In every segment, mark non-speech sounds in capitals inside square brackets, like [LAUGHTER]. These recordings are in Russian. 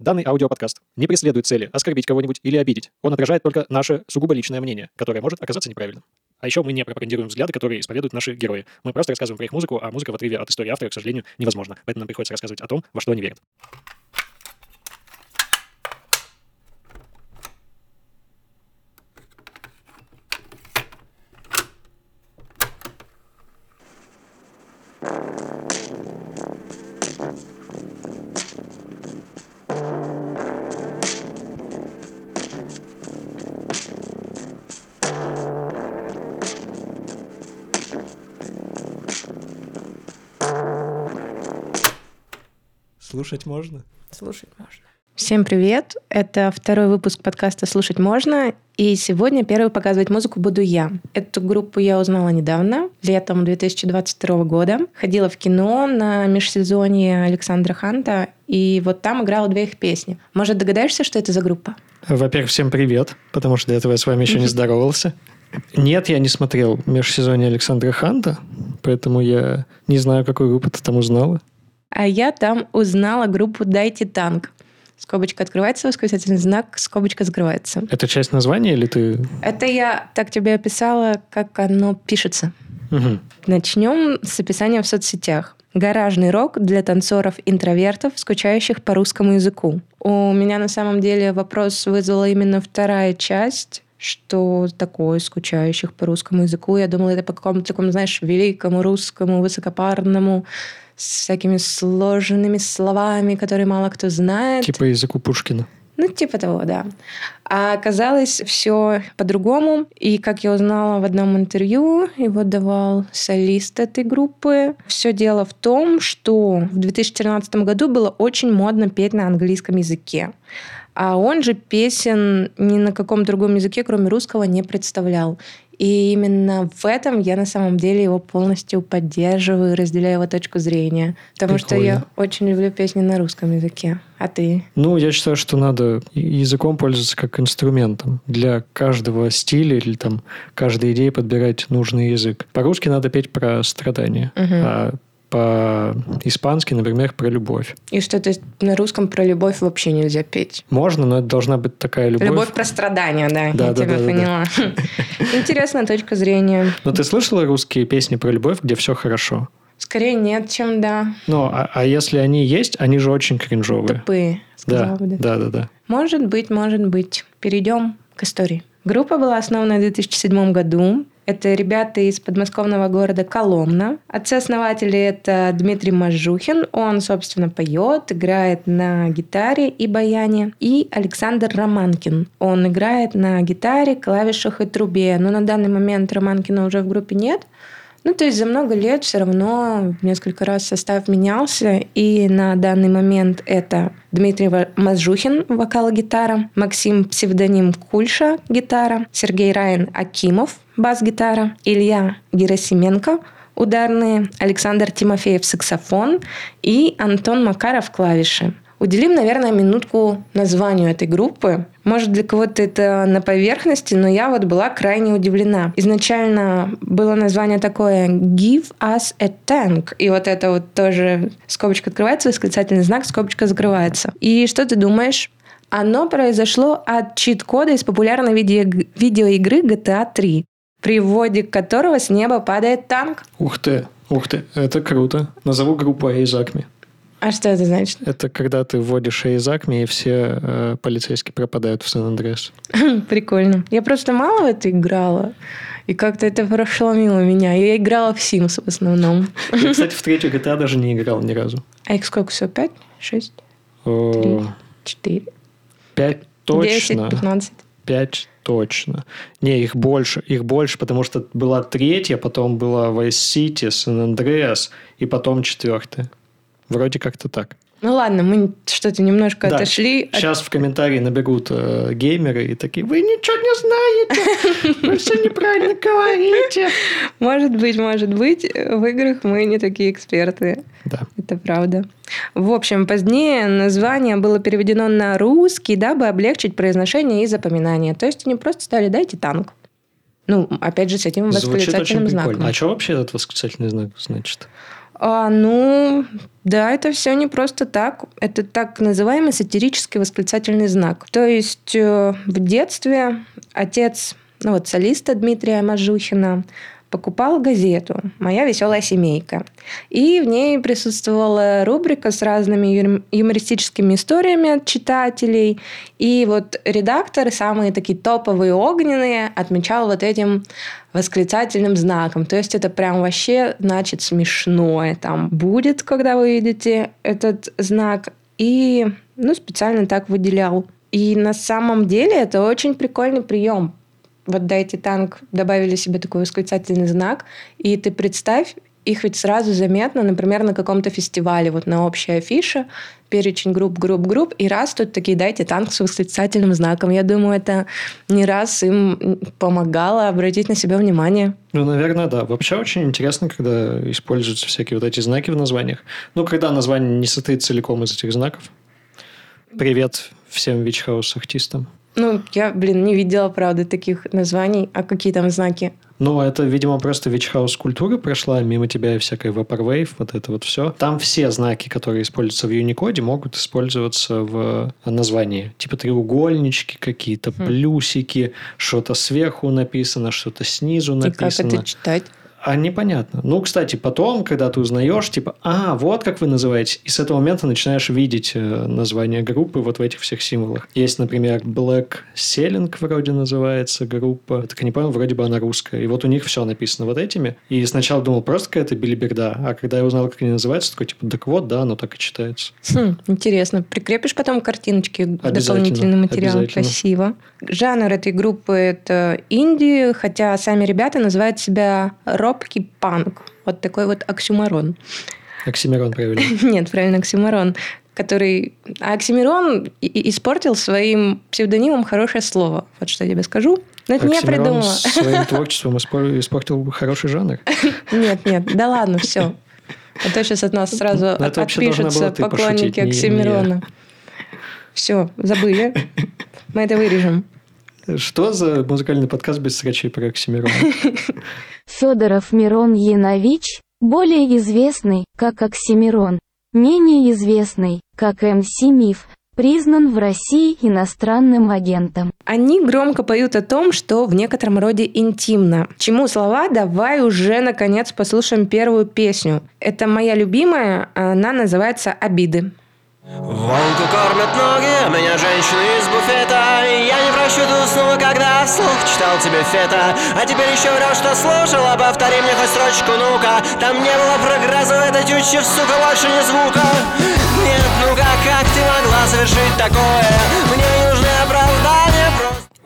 Данный аудиоподкаст не преследует цели оскорбить кого-нибудь или обидеть. Он отражает только наше сугубо личное мнение, которое может оказаться неправильным. А еще мы не пропагандируем взгляды, которые исповедуют наши герои. Мы просто рассказываем про их музыку, а музыка в отрыве от истории автора, к сожалению, невозможна. Поэтому нам приходится рассказывать о том, во что они верят. Слушать можно? Слушать можно. Всем привет! Это второй выпуск подкаста «Слушать можно», и сегодня первую показывать музыку буду я. Эту группу я узнала недавно, летом 2022 года. Ходила в кино на межсезонье Александра Ханта, и вот там играла две их песни. Может, догадаешься, что это за группа? Во-первых, всем привет, потому что до этого я с вами еще не [LAUGHS] здоровался. Нет, я не смотрел межсезонье Александра Ханта, поэтому я не знаю, какую группу ты там узнала. А я там узнала группу «Дайте танк». Скобочка открывается, восклицательный знак, скобочка закрывается. Это часть названия или ты... Это я так тебе описала, как оно пишется. Угу. Начнем с описания в соцсетях. Гаражный рок для танцоров-интровертов, скучающих по русскому языку. У меня на самом деле вопрос вызвала именно вторая часть, что такое скучающих по русскому языку. Я думала, это по какому-то такому, знаешь, великому русскому, высокопарному с всякими сложными словами, которые мало кто знает. Типа языку Пушкина. Ну, типа того, да. А оказалось все по-другому. И, как я узнала в одном интервью, его давал солист этой группы. Все дело в том, что в 2013 году было очень модно петь на английском языке. А он же песен ни на каком другом языке, кроме русского, не представлял. И именно в этом я на самом деле его полностью поддерживаю, разделяю его точку зрения. Потому Прикольно. что я очень люблю песни на русском языке. А ты? Ну, я считаю, что надо языком пользоваться как инструментом. Для каждого стиля или там каждой идеи подбирать нужный язык. По-русски надо петь про страдания. Угу. А по-испански, например, про любовь. И что, то есть на русском про любовь вообще нельзя петь? Можно, но это должна быть такая любовь. Любовь про страдания, да, да я да, тебя да, поняла. Да. [LAUGHS] Интересная точка зрения. Но ты слышала русские песни про любовь, где все хорошо? Скорее нет, чем да. Ну, а, а если они есть, они же очень кринжовые. Тупые, да, бы. Да, да, да. Может быть, может быть. Перейдем к истории. Группа была основана в 2007 году. Это ребята из подмосковного города Коломна. Отцы-основатели — это Дмитрий Мажухин. Он, собственно, поет, играет на гитаре и баяне. И Александр Романкин. Он играет на гитаре, клавишах и трубе. Но на данный момент Романкина уже в группе нет. Ну, то есть за много лет все равно несколько раз состав менялся, и на данный момент это Дмитрий Мазжухин, вокал-гитара, Максим псевдоним Кульша, гитара, Сергей Райан Акимов, бас-гитара, Илья Герасименко, ударные, Александр Тимофеев саксофон и Антон Макаров клавиши. Уделим, наверное, минутку названию этой группы. Может, для кого-то это на поверхности, но я вот была крайне удивлена. Изначально было название такое «Give us a tank». И вот это вот тоже скобочка открывается, восклицательный знак, скобочка закрывается. И что ты думаешь? Оно произошло от чит-кода из популярной видео- видеоигры GTA 3, при вводе которого с неба падает танк. Ух ты, ух ты, это круто. Назову группу Эйзакми. А что это значит? Это когда ты вводишь Эйзакми, и все э, полицейские пропадают в Сан-Андреас. [LAUGHS] Прикольно. Я просто мало в это играла. И как-то это прошло мимо меня. Я играла в Sims в основном. Я, [LAUGHS] кстати, в третью GTA даже не играл ни разу. А их сколько всего? Пять? Шесть? Три? Четыре? Пять точно. Десять, пятнадцать? Пять точно. Не, их больше. Их больше, потому что была третья, потом была Vice City, Сан-Андреас, и потом четвертая. Вроде как-то так. Ну ладно, мы что-то немножко да. отошли. Сейчас в комментарии набегут э, геймеры и такие, вы ничего не знаете, вы все неправильно говорите. [LAUGHS] Может быть, может быть, в играх мы не такие эксперты. Да. Это правда. В общем, позднее название было переведено на русский, дабы облегчить произношение и запоминание. То есть они просто стали «дайте танк». Ну, опять же, с этим восклицательным знаком. А что вообще этот восклицательный знак значит? А, ну, да, это все не просто так. Это так называемый сатирический восклицательный знак. То есть э, в детстве отец, ну вот солиста Дмитрия Мажухина, покупал газету «Моя веселая семейка». И в ней присутствовала рубрика с разными юмористическими историями от читателей. И вот редактор, самые такие топовые огненные, отмечал вот этим восклицательным знаком. То есть это прям вообще значит смешное там будет, когда вы видите этот знак. И ну, специально так выделял. И на самом деле это очень прикольный прием, вот дайте танк, добавили себе такой восклицательный знак, и ты представь, их ведь сразу заметно, например, на каком-то фестивале, вот на общей афише, перечень групп, групп, групп, и раз тут такие дайте танк с восклицательным знаком. Я думаю, это не раз им помогало обратить на себя внимание. Ну, наверное, да. Вообще очень интересно, когда используются всякие вот эти знаки в названиях. Ну, когда название не состоит целиком из этих знаков. Привет всем вичхаус-артистам. Ну, я, блин, не видела, правда, таких названий. А какие там знаки? Ну, это, видимо, просто Вичхаус культура прошла мимо тебя и всякая Vaporwave, вот это вот все. Там все знаки, которые используются в Unicode, могут использоваться в названии. Типа треугольнички какие-то, хм. плюсики, что-то сверху написано, что-то снизу написано. И как это читать? А непонятно. Ну, кстати, потом, когда ты узнаешь, типа, а, вот как вы называете, и с этого момента начинаешь видеть э, название группы вот в этих всех символах. Есть, например, Black Selling вроде называется группа. Так я не помню, вроде бы она русская. И вот у них все написано вот этими. И сначала думал, просто какая-то билиберда. А когда я узнал, как они называются, такой, типа, так вот, да, оно так и читается. Хм, интересно. Прикрепишь потом картиночки дополнительный материал. Красиво. Жанр этой группы – это инди, хотя сами ребята называют себя рок робкий панк. Вот такой вот оксюмарон. Оксимирон правильно. [LAUGHS] Нет, правильно, оксимарон который... А Оксимирон испортил своим псевдонимом хорошее слово. Вот что я тебе скажу. Но это не я придумала. своим [LAUGHS] творчеством испортил хороший жанр. Нет, нет, да ладно, все. А то сейчас от нас сразу отпишутся поклонники Оксимирона. Все, забыли. Мы это вырежем. Что за музыкальный подкаст без срачей про Оксимирона? [LAUGHS] Федоров Мирон Янович, более известный, как Оксимирон, менее известный, как МС Миф, признан в России иностранным агентом. Они громко поют о том, что в некотором роде интимно. Чему слова? Давай уже, наконец, послушаем первую песню. Это моя любимая, она называется «Обиды». Волку кормят ноги, меня женщины из буфета. Я не просчитаю снова, когда вслух читал тебе фета. А теперь еще врешь, что слушала, повтори мне хоть строчку, ну-ка. Там не было прогресса в этой тюче, сука, больше ни звука. Нет, ну как, ты могла совершить такое? Мне просто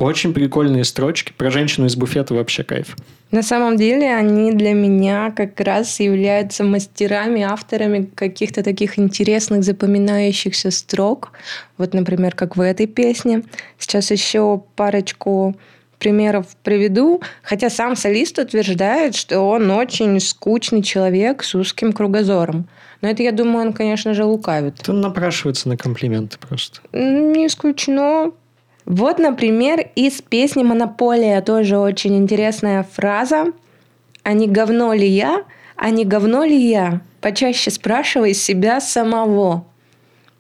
очень прикольные строчки. Про женщину из буфета вообще кайф. На самом деле они для меня как раз являются мастерами, авторами каких-то таких интересных, запоминающихся строк. Вот, например, как в этой песне. Сейчас еще парочку примеров приведу, хотя сам солист утверждает, что он очень скучный человек с узким кругозором. Но это, я думаю, он, конечно же, лукавит. Он напрашивается на комплименты просто. Не исключено. Вот, например, из песни «Монополия» тоже очень интересная фраза. «А не говно ли я? А не говно ли я? Почаще спрашивай себя самого».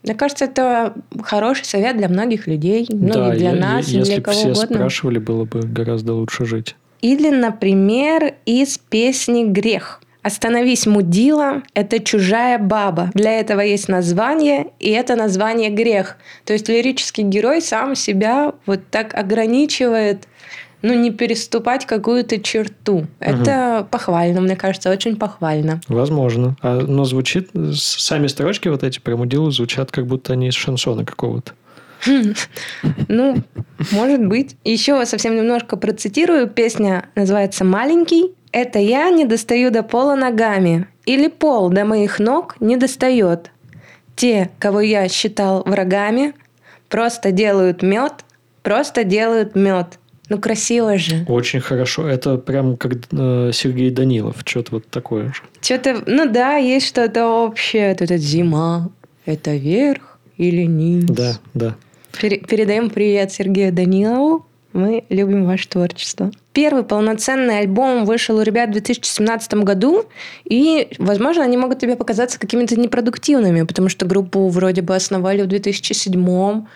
Мне кажется, это хороший совет для многих людей, ну да, и для я, нас, я, и для кого все угодно. спрашивали, было бы гораздо лучше жить. Или, например, из песни «Грех». Остановись, мудила, это чужая баба. Для этого есть название, и это название грех. То есть лирический герой сам себя вот так ограничивает, ну, не переступать какую-то черту. Угу. Это похвально, мне кажется, очень похвально. Возможно. А, но звучит, сами строчки вот эти про мудилу звучат, как будто они из шансона какого-то. [LAUGHS] Ну, может быть. Еще совсем немножко процитирую. Песня называется «Маленький». Это я не достаю до пола ногами, или пол до моих ног не достает. Те, кого я считал врагами, просто делают мед, просто делают мед. Ну, красиво же. Очень хорошо. Это прям как э, Сергей Данилов. Что-то вот такое же. Что-то, ну да, есть что-то общее. Это зима. Это верх или низ? Да, да. Передаем привет Сергею Данилову. Мы любим ваше творчество. Первый полноценный альбом вышел у ребят в 2017 году, и, возможно, они могут тебе показаться какими-то непродуктивными, потому что группу вроде бы основали в 2007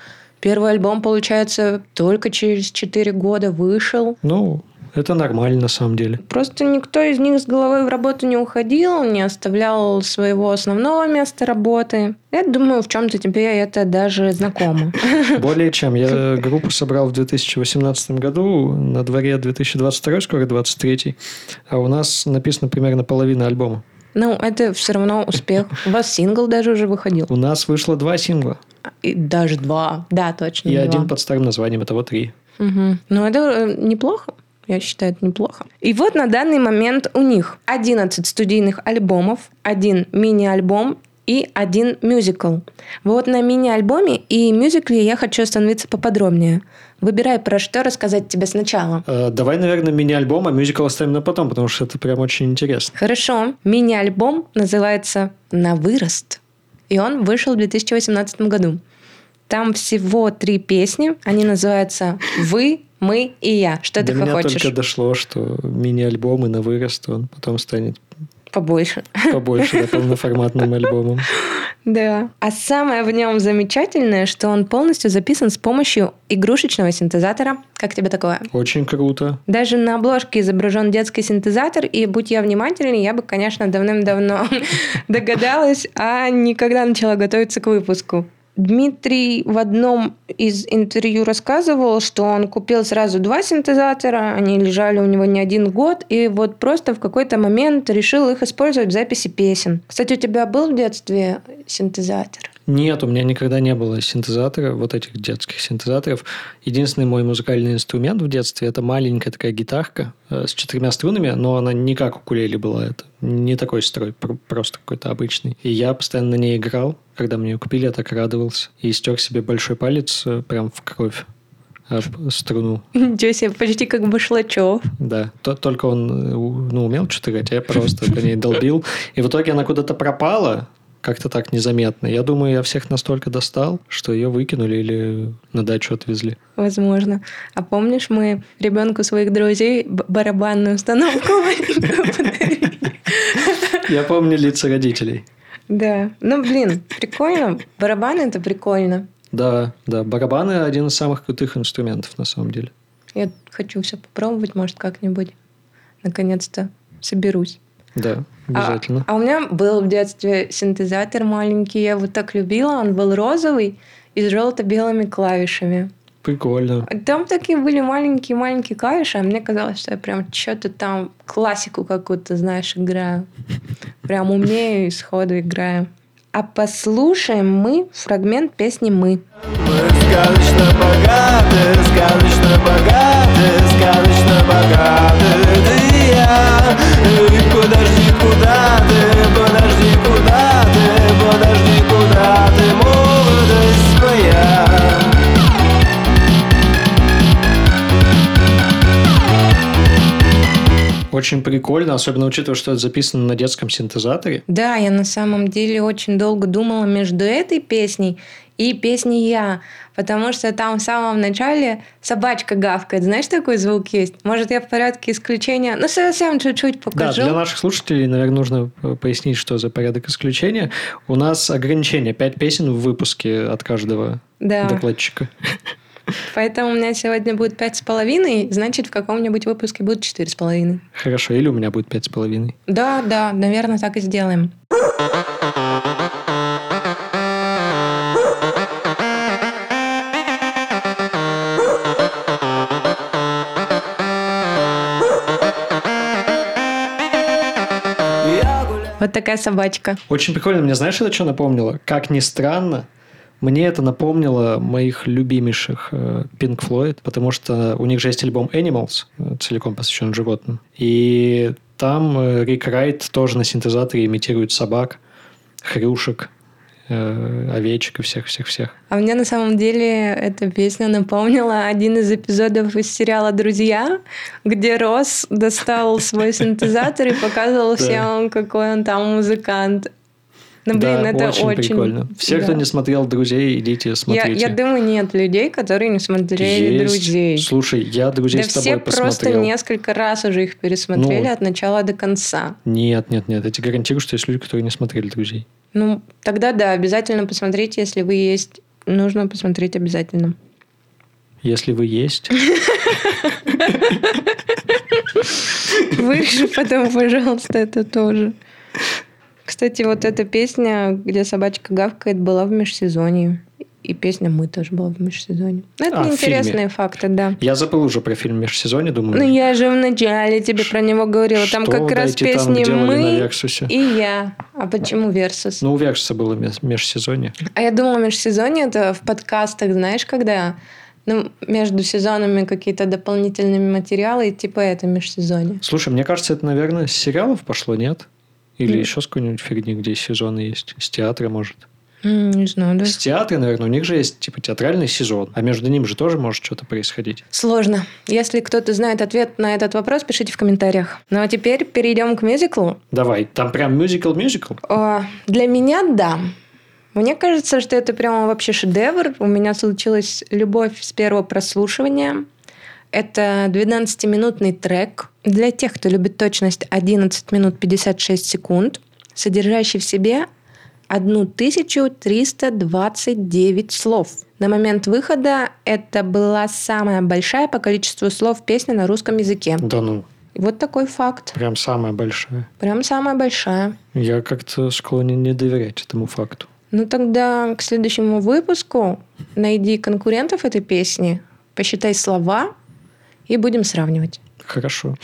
Первый альбом, получается, только через 4 года вышел. Ну, это нормально на самом деле. Просто никто из них с головой в работу не уходил, не оставлял своего основного места работы. Я думаю, в чем-то тебе это даже знакомо. [LAUGHS] Более чем. Я группу собрал в 2018 году, на дворе 2022, скоро 23 а у нас написано примерно половина альбома. Ну, это все равно успех. У вас сингл даже уже выходил. У нас вышло два сингла. И даже два. Да, точно. И два. один под старым названием, это вот три. Угу. Ну, это э, неплохо. Я считаю, это неплохо. И вот на данный момент у них 11 студийных альбомов, один мини-альбом и один мюзикл. Вот на мини-альбоме и мюзикле я хочу остановиться поподробнее. Выбирай, про что рассказать тебе сначала. Э, давай, наверное, мини-альбом, а мюзикл оставим на потом, потому что это прям очень интересно. Хорошо. Мини-альбом называется «На вырост». И он вышел в 2018 году. Там всего три песни. Они называются «Вы», «Мы» и «Я». Что До ты меня хочешь? только дошло, что мини-альбом и на вырост он потом станет Побольше. побольше, да, полноформатным альбомом. [LAUGHS] Да. А самое в нем замечательное, что он полностью записан с помощью игрушечного синтезатора. Как тебе такое? Очень круто. Даже на обложке изображен детский синтезатор, и будь я внимательнее, я бы, конечно, давным-давно [LAUGHS] догадалась, а никогда начала готовиться к выпуску. Дмитрий в одном из интервью рассказывал, что он купил сразу два синтезатора, они лежали у него не один год, и вот просто в какой-то момент решил их использовать в записи песен. Кстати, у тебя был в детстве синтезатор? Нет, у меня никогда не было синтезатора, вот этих детских синтезаторов. Единственный мой музыкальный инструмент в детстве – это маленькая такая гитарка э, с четырьмя струнами, но она не как укулеле была. Это не такой строй, пр- просто какой-то обычный. И я постоянно на ней играл. Когда мне ее купили, я так радовался. И стер себе большой палец э, прям в кровь об струну. Ничего себе, почти как Башлачев. Да, То- только он э, ну, умел что-то играть, а я просто по ней долбил. И в итоге она куда-то пропала, как-то так незаметно. Я думаю, я всех настолько достал, что ее выкинули или на дачу отвезли. Возможно. А помнишь, мы ребенку своих друзей барабанную установку [LAUGHS] подарили? Я помню лица родителей. Да. Ну, блин, прикольно. Барабаны это прикольно. Да, да, барабаны один из самых крутых инструментов на самом деле. Я хочу все попробовать, может, как-нибудь. Наконец-то соберусь. Да, А- обязательно. А, у меня был в детстве синтезатор маленький, я его так любила. Он был розовый и с желто-белыми клавишами. Прикольно. Там такие были маленькие-маленькие клавиши, а мне казалось, что я прям что-то там классику какую-то, знаешь, играю. Прям умею и сходу играю. А послушаем мы фрагмент песни «Мы». Мы сказочно богаты, сказочно богаты, сказочно богаты Ты и я, и подожди, куда ты, подожди, куда ты, подожди, куда ты, молодость моя Очень прикольно, особенно учитывая, что это записано на детском синтезаторе. Да, я на самом деле очень долго думала между этой песней и песней «Я», потому что там в самом начале собачка гавкает. Знаешь, такой звук есть? Может, я в порядке исключения? Ну, совсем чуть-чуть покажу. Да, для наших слушателей, наверное, нужно э, пояснить, что за порядок исключения. У нас ограничение 5 песен в выпуске от каждого Да. докладчика. Поэтому у меня сегодня будет пять с половиной, значит, в каком-нибудь выпуске будет четыре с половиной. Хорошо, или у меня будет пять с половиной. Да, да, наверное, так и сделаем. Вот такая собачка. Очень прикольно. Мне знаешь, это что напомнило? Как ни странно, мне это напомнило моих любимейших э, Pink Floyd, потому что у них же есть альбом Animals, э, целиком посвящен животным. И там э, Рик Райт тоже на синтезаторе имитирует собак, хрюшек, овечек и всех-всех-всех. А мне на самом деле эта песня напомнила один из эпизодов из сериала «Друзья», где Росс достал свой синтезатор и показывал всем, какой он там музыкант. Ну, блин, да, это очень, очень... прикольно. Все, кто да. не смотрел «Друзей», идите Я, смотрите. я думаю, нет людей, которые не смотрели Есть. «Друзей». Слушай, я «Друзей» Да с тобой все просто посмотрел. несколько раз уже их пересмотрели Ну. от начала до конца. Нет, нет, нет. Я тебе гарантирую, что есть люди, которые не смотрели «Друзей». Ну, тогда да, обязательно посмотрите, если вы есть. Нужно посмотреть обязательно. Если вы есть. [LAUGHS] Вырежи потом, пожалуйста, это тоже. Кстати, вот эта песня, где собачка гавкает, была в межсезонье. И песня «Мы» тоже была в межсезонье. Ну, это А, интересные фильме. факты, да. Я забыл уже про фильм «Межсезонье», думаю. Ну, я же вначале тебе про него говорила. Там что как раз песни «Мы» и «Я». А почему «Версус»? Ну, у Версуса было межсезонье. А я думала, межсезонье это в подкастах, знаешь, когда ну, между сезонами какие-то дополнительные материалы, и типа это межсезонье. Слушай, мне кажется, это, наверное, с сериалов пошло, нет? Или М. еще с какой-нибудь фигни, где сезоны есть? С театра, может? М, Не знаю, да. С театра, наверное, у них же есть, типа, театральный сезон. А между ним же тоже может что-то происходить. Сложно. Если кто-то знает ответ на этот вопрос, пишите в комментариях. Ну а теперь перейдем к мюзиклу. Давай, там прям мюзикл-мюзикл? Для меня да. Мне кажется, что это прямо вообще шедевр. У меня случилась любовь с первого прослушивания. Это 12-минутный трек для тех, кто любит точность 11 минут 56 секунд, содержащий в себе 1329 слов. На момент выхода это была самая большая по количеству слов песня на русском языке. Да ну, Вот такой факт. прям самая большая. Прям самая большая. Я как-то склонен не доверять этому факту. Ну тогда к следующему выпуску найди конкурентов этой песни, посчитай слова и будем сравнивать. Хорошо.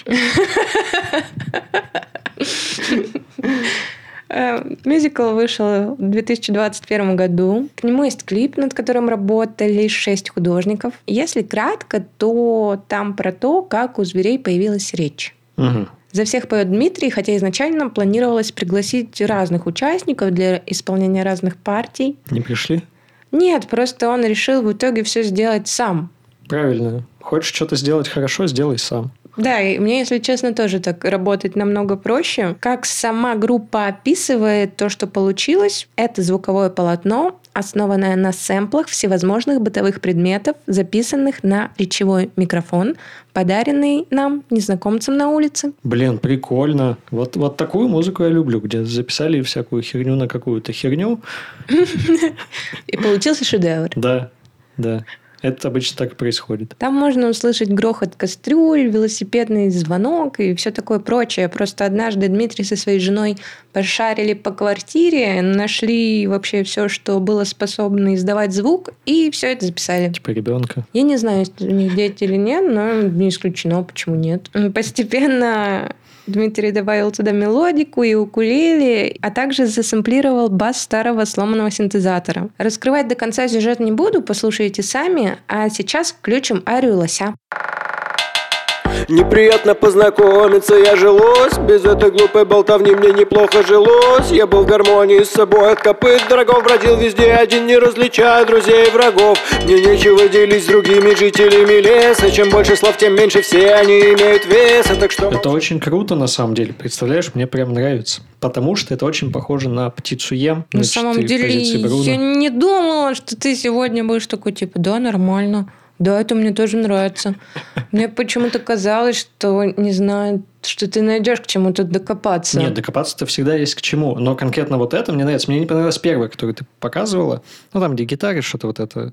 Э, Мюзикл вышел в 2021 году. К нему есть клип, над которым работали шесть художников. Если кратко, то там про то, как у зверей появилась речь. Мгм. За всех поет Дмитрий, хотя изначально планировалось пригласить разных участников для исполнения разных партий. Не пришли? Нет, просто он решил в итоге все сделать сам. Правильно. Хочешь что-то сделать хорошо, сделай сам. Да, и мне, если честно, тоже так работать намного проще. Как сама группа описывает то, что получилось, это звуковое полотно, основанное на сэмплах всевозможных бытовых предметов, записанных на речевой микрофон, подаренный нам незнакомцам на улице. Блин, прикольно. Вот, вот такую музыку я люблю, где записали всякую херню на какую-то херню. [LAUGHS] И получился шедевр. Да, да. Это обычно так и происходит. Там можно услышать грохот кастрюль, велосипедный звонок и все такое прочее. Просто однажды Дмитрий со своей женой пошарили по квартире, нашли вообще все, что было способно издавать звук, и все это записали. Типа ребенка. Я не знаю, есть у них дети или нет, но не исключено, почему нет. Постепенно Дмитрий добавил туда мелодику и укулеле, а также засэмплировал бас старого сломанного синтезатора. Раскрывать до конца сюжет не буду, послушайте сами, а сейчас включим арию лося. Неприятно познакомиться, я жилось Без этой глупой болтовни мне неплохо жилось Я был в гармонии с собой от копыт Дорогов бродил везде один, не различая друзей и врагов Мне нечего делить с другими жителями леса Чем больше слов, тем меньше все они имеют веса Так что... Это очень круто, на самом деле. Представляешь, мне прям нравится. Потому что это очень похоже на птицу Ем. На на самом деле, я не думала, что ты сегодня будешь такой, типа, да, нормально. Да, это мне тоже нравится. Мне почему-то казалось, что, не знаю, что ты найдешь к чему-то докопаться. Нет, докопаться-то всегда есть к чему. Но конкретно вот это мне нравится. Мне не понравилось первое, которое ты показывала. Ну, там, где гитары, что-то вот это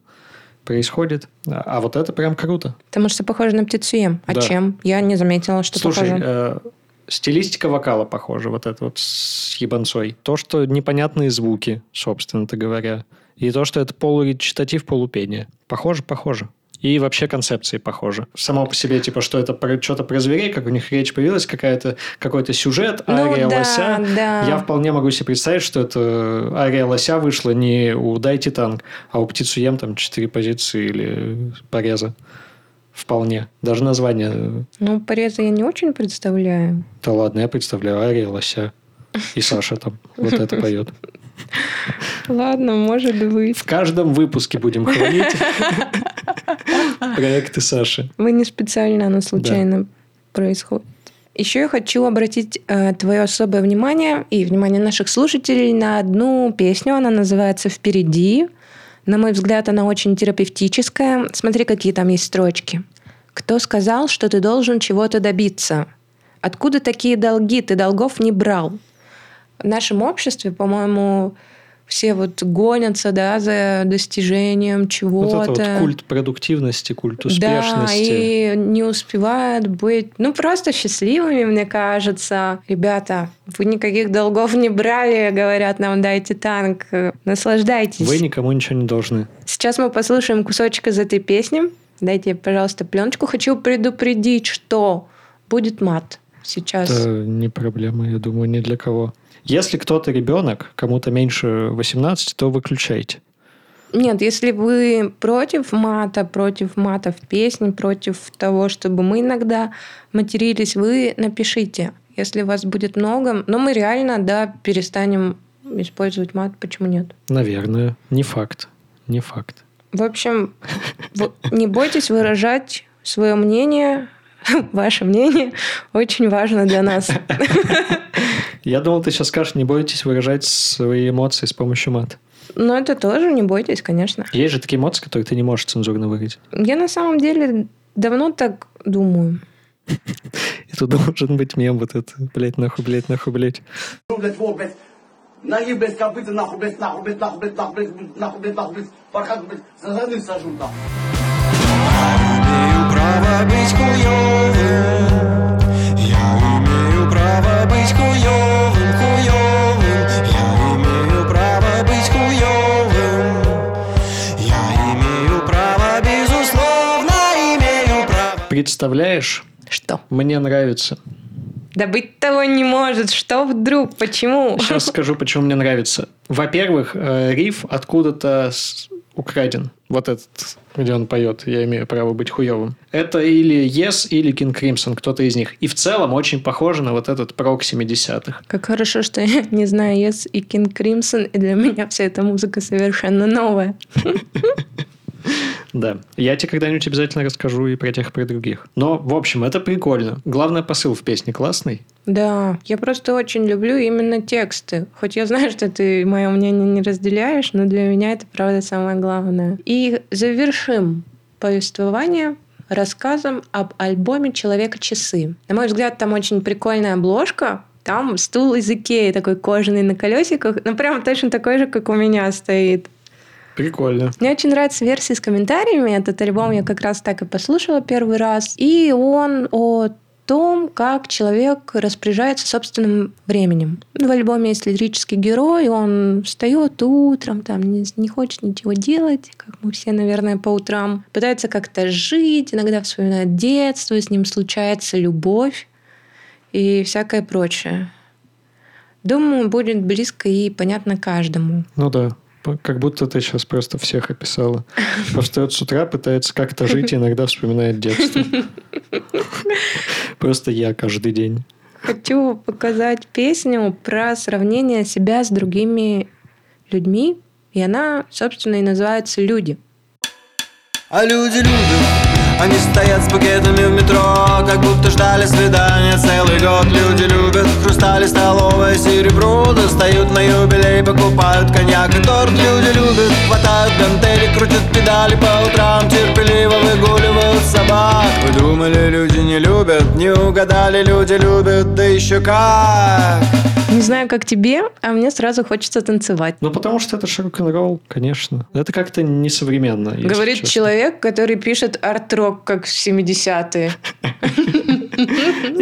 происходит. А вот это прям круто. Потому что похоже на птицу ем. А Да. чем? Я не заметила, что Слушай, похоже. э, стилистика вокала похожа, вот это вот с ебанцой. То, что непонятные звуки, собственно-то говоря. И то, что это полуречитатив, полупение. Похоже, похоже. И вообще концепции похожи. Само по себе, типа, что это про, что-то про зверей, как у них речь появилась, какая-то, какой-то сюжет, Ну ария да, лося. да. Я вполне могу себе представить, что это ария лося вышла не у «Дайте танк», а у «Птицу ем» там четыре позиции или пореза. Вполне. Даже название Ну, порезы я не очень представляю. да ладно, я представляю Ария, Лося. И [LAUGHS] Саша там вот это поет. Ладно, может быть. В каждом выпуске будем хвалить [LAUGHS] проекты Саши. Вы не специально, оно случайно происходит. Еще я хочу обратить э, твое особое внимание и внимание наших слушателей на одну песню. Она называется «Впереди». На мой взгляд, она очень терапевтическая. Смотри, какие там есть строчки. «Кто сказал, что ты должен чего-то добиться? Откуда такие долги? Ты долгов не брал». В нашем обществе, по-моему, все вот гонятся, да, за достижением чего-то. Вот это вот культ продуктивности, культ успешности. Да, и не успевают быть, ну, просто счастливыми, мне кажется. Ребята, вы никаких долгов не брали, говорят нам, дайте танк, наслаждайтесь. Вы никому ничего не должны. Сейчас мы послушаем кусочек из этой песни. Дайте, пожалуйста, пленочку. Хочу предупредить, что будет мат сейчас. Это не проблема, я думаю, ни для кого. Если кто-то ребенок, кому-то меньше 18, то выключайте. Нет, если вы против мата, против мата в песне, против того, чтобы мы иногда матерились, вы напишите. Если вас будет много, но мы реально, да, перестанем использовать мат, почему нет? Наверное, не факт, не факт. В общем, не бойтесь выражать свое мнение, [LAUGHS] ваше мнение очень важно для нас. [LAUGHS] Я думал, ты сейчас скажешь, не бойтесь выражать свои эмоции с помощью мата. Ну, это тоже не бойтесь, конечно. Есть же такие эмоции, которые ты не можешь цензурно выразить. Я на самом деле давно так думаю. [LAUGHS] И тут должен быть мем вот это, блядь, нахуй, блядь, нахуй, блядь. Ноги, блядь, копыта, нахуй, блядь, нахуй, блядь, нахуй, блядь, нахуй, блядь, нахуй, блядь, нахуй, блядь, пархат, блядь, за сажу, да. Я имею право быть хуёвым, я имею право быть хуёвым, хуёвым, я имею право быть хуёвым, я имею право, безусловно, имею право. Представляешь? Что? Мне нравится. Да быть того не может. Что вдруг? Почему? Сейчас скажу, почему мне нравится. Во-первых, э, риф откуда-то украден. Вот этот, где он поет «Я имею право быть хуевым». Это или Yes, или King Crimson, кто-то из них. И в целом очень похоже на вот этот прок 70-х. Как хорошо, что я [LAUGHS] не знаю Yes и King Crimson, и для меня вся эта музыка совершенно новая. Да. Я тебе когда-нибудь обязательно расскажу и про тех, и про других. Но, в общем, это прикольно. Главный посыл в песне классный. Да, я просто очень люблю именно тексты. Хоть я знаю, что ты мое мнение не разделяешь, но для меня это правда самое главное. И завершим повествование рассказом об альбоме «Человека-часы». На мой взгляд, там очень прикольная обложка, там стул из Икеи, такой кожаный на колесиках, ну прям точно такой же, как у меня стоит. Прикольно. Мне очень нравится версия с комментариями. Этот альбом я как раз так и послушала первый раз. И он о том, как человек распоряжается собственным временем. В альбоме есть лирический герой, он встает утром, там не, не хочет ничего делать, как мы все, наверное, по утрам. Пытается как-то жить, иногда вспоминает детство, с ним случается любовь и всякое прочее. Думаю, будет близко и понятно каждому. Ну да. Как будто ты сейчас просто всех описала. Встает с утра, пытается как-то жить и иногда вспоминает детство. Просто я каждый день. Хочу показать песню про сравнение себя с другими людьми. И она, собственно, и называется «Люди». А люди любят они стоят с букетами в метро Как будто ждали свидания целый год. Люди любят хрустали, столовое серебро Достают на юбилей, покупают коньяк и торт. Люди любят, хватают гантели, крутят педали по утрам Терпеливо выгуливают собак. Вы думали, люди не любят? Не угадали, люди любят, да еще как не знаю, как тебе, а мне сразу хочется танцевать. Ну, потому что это же рок-н-ролл, конечно. Это как-то несовременно. Говорит честно. человек, который пишет арт-рок, как в 70-е.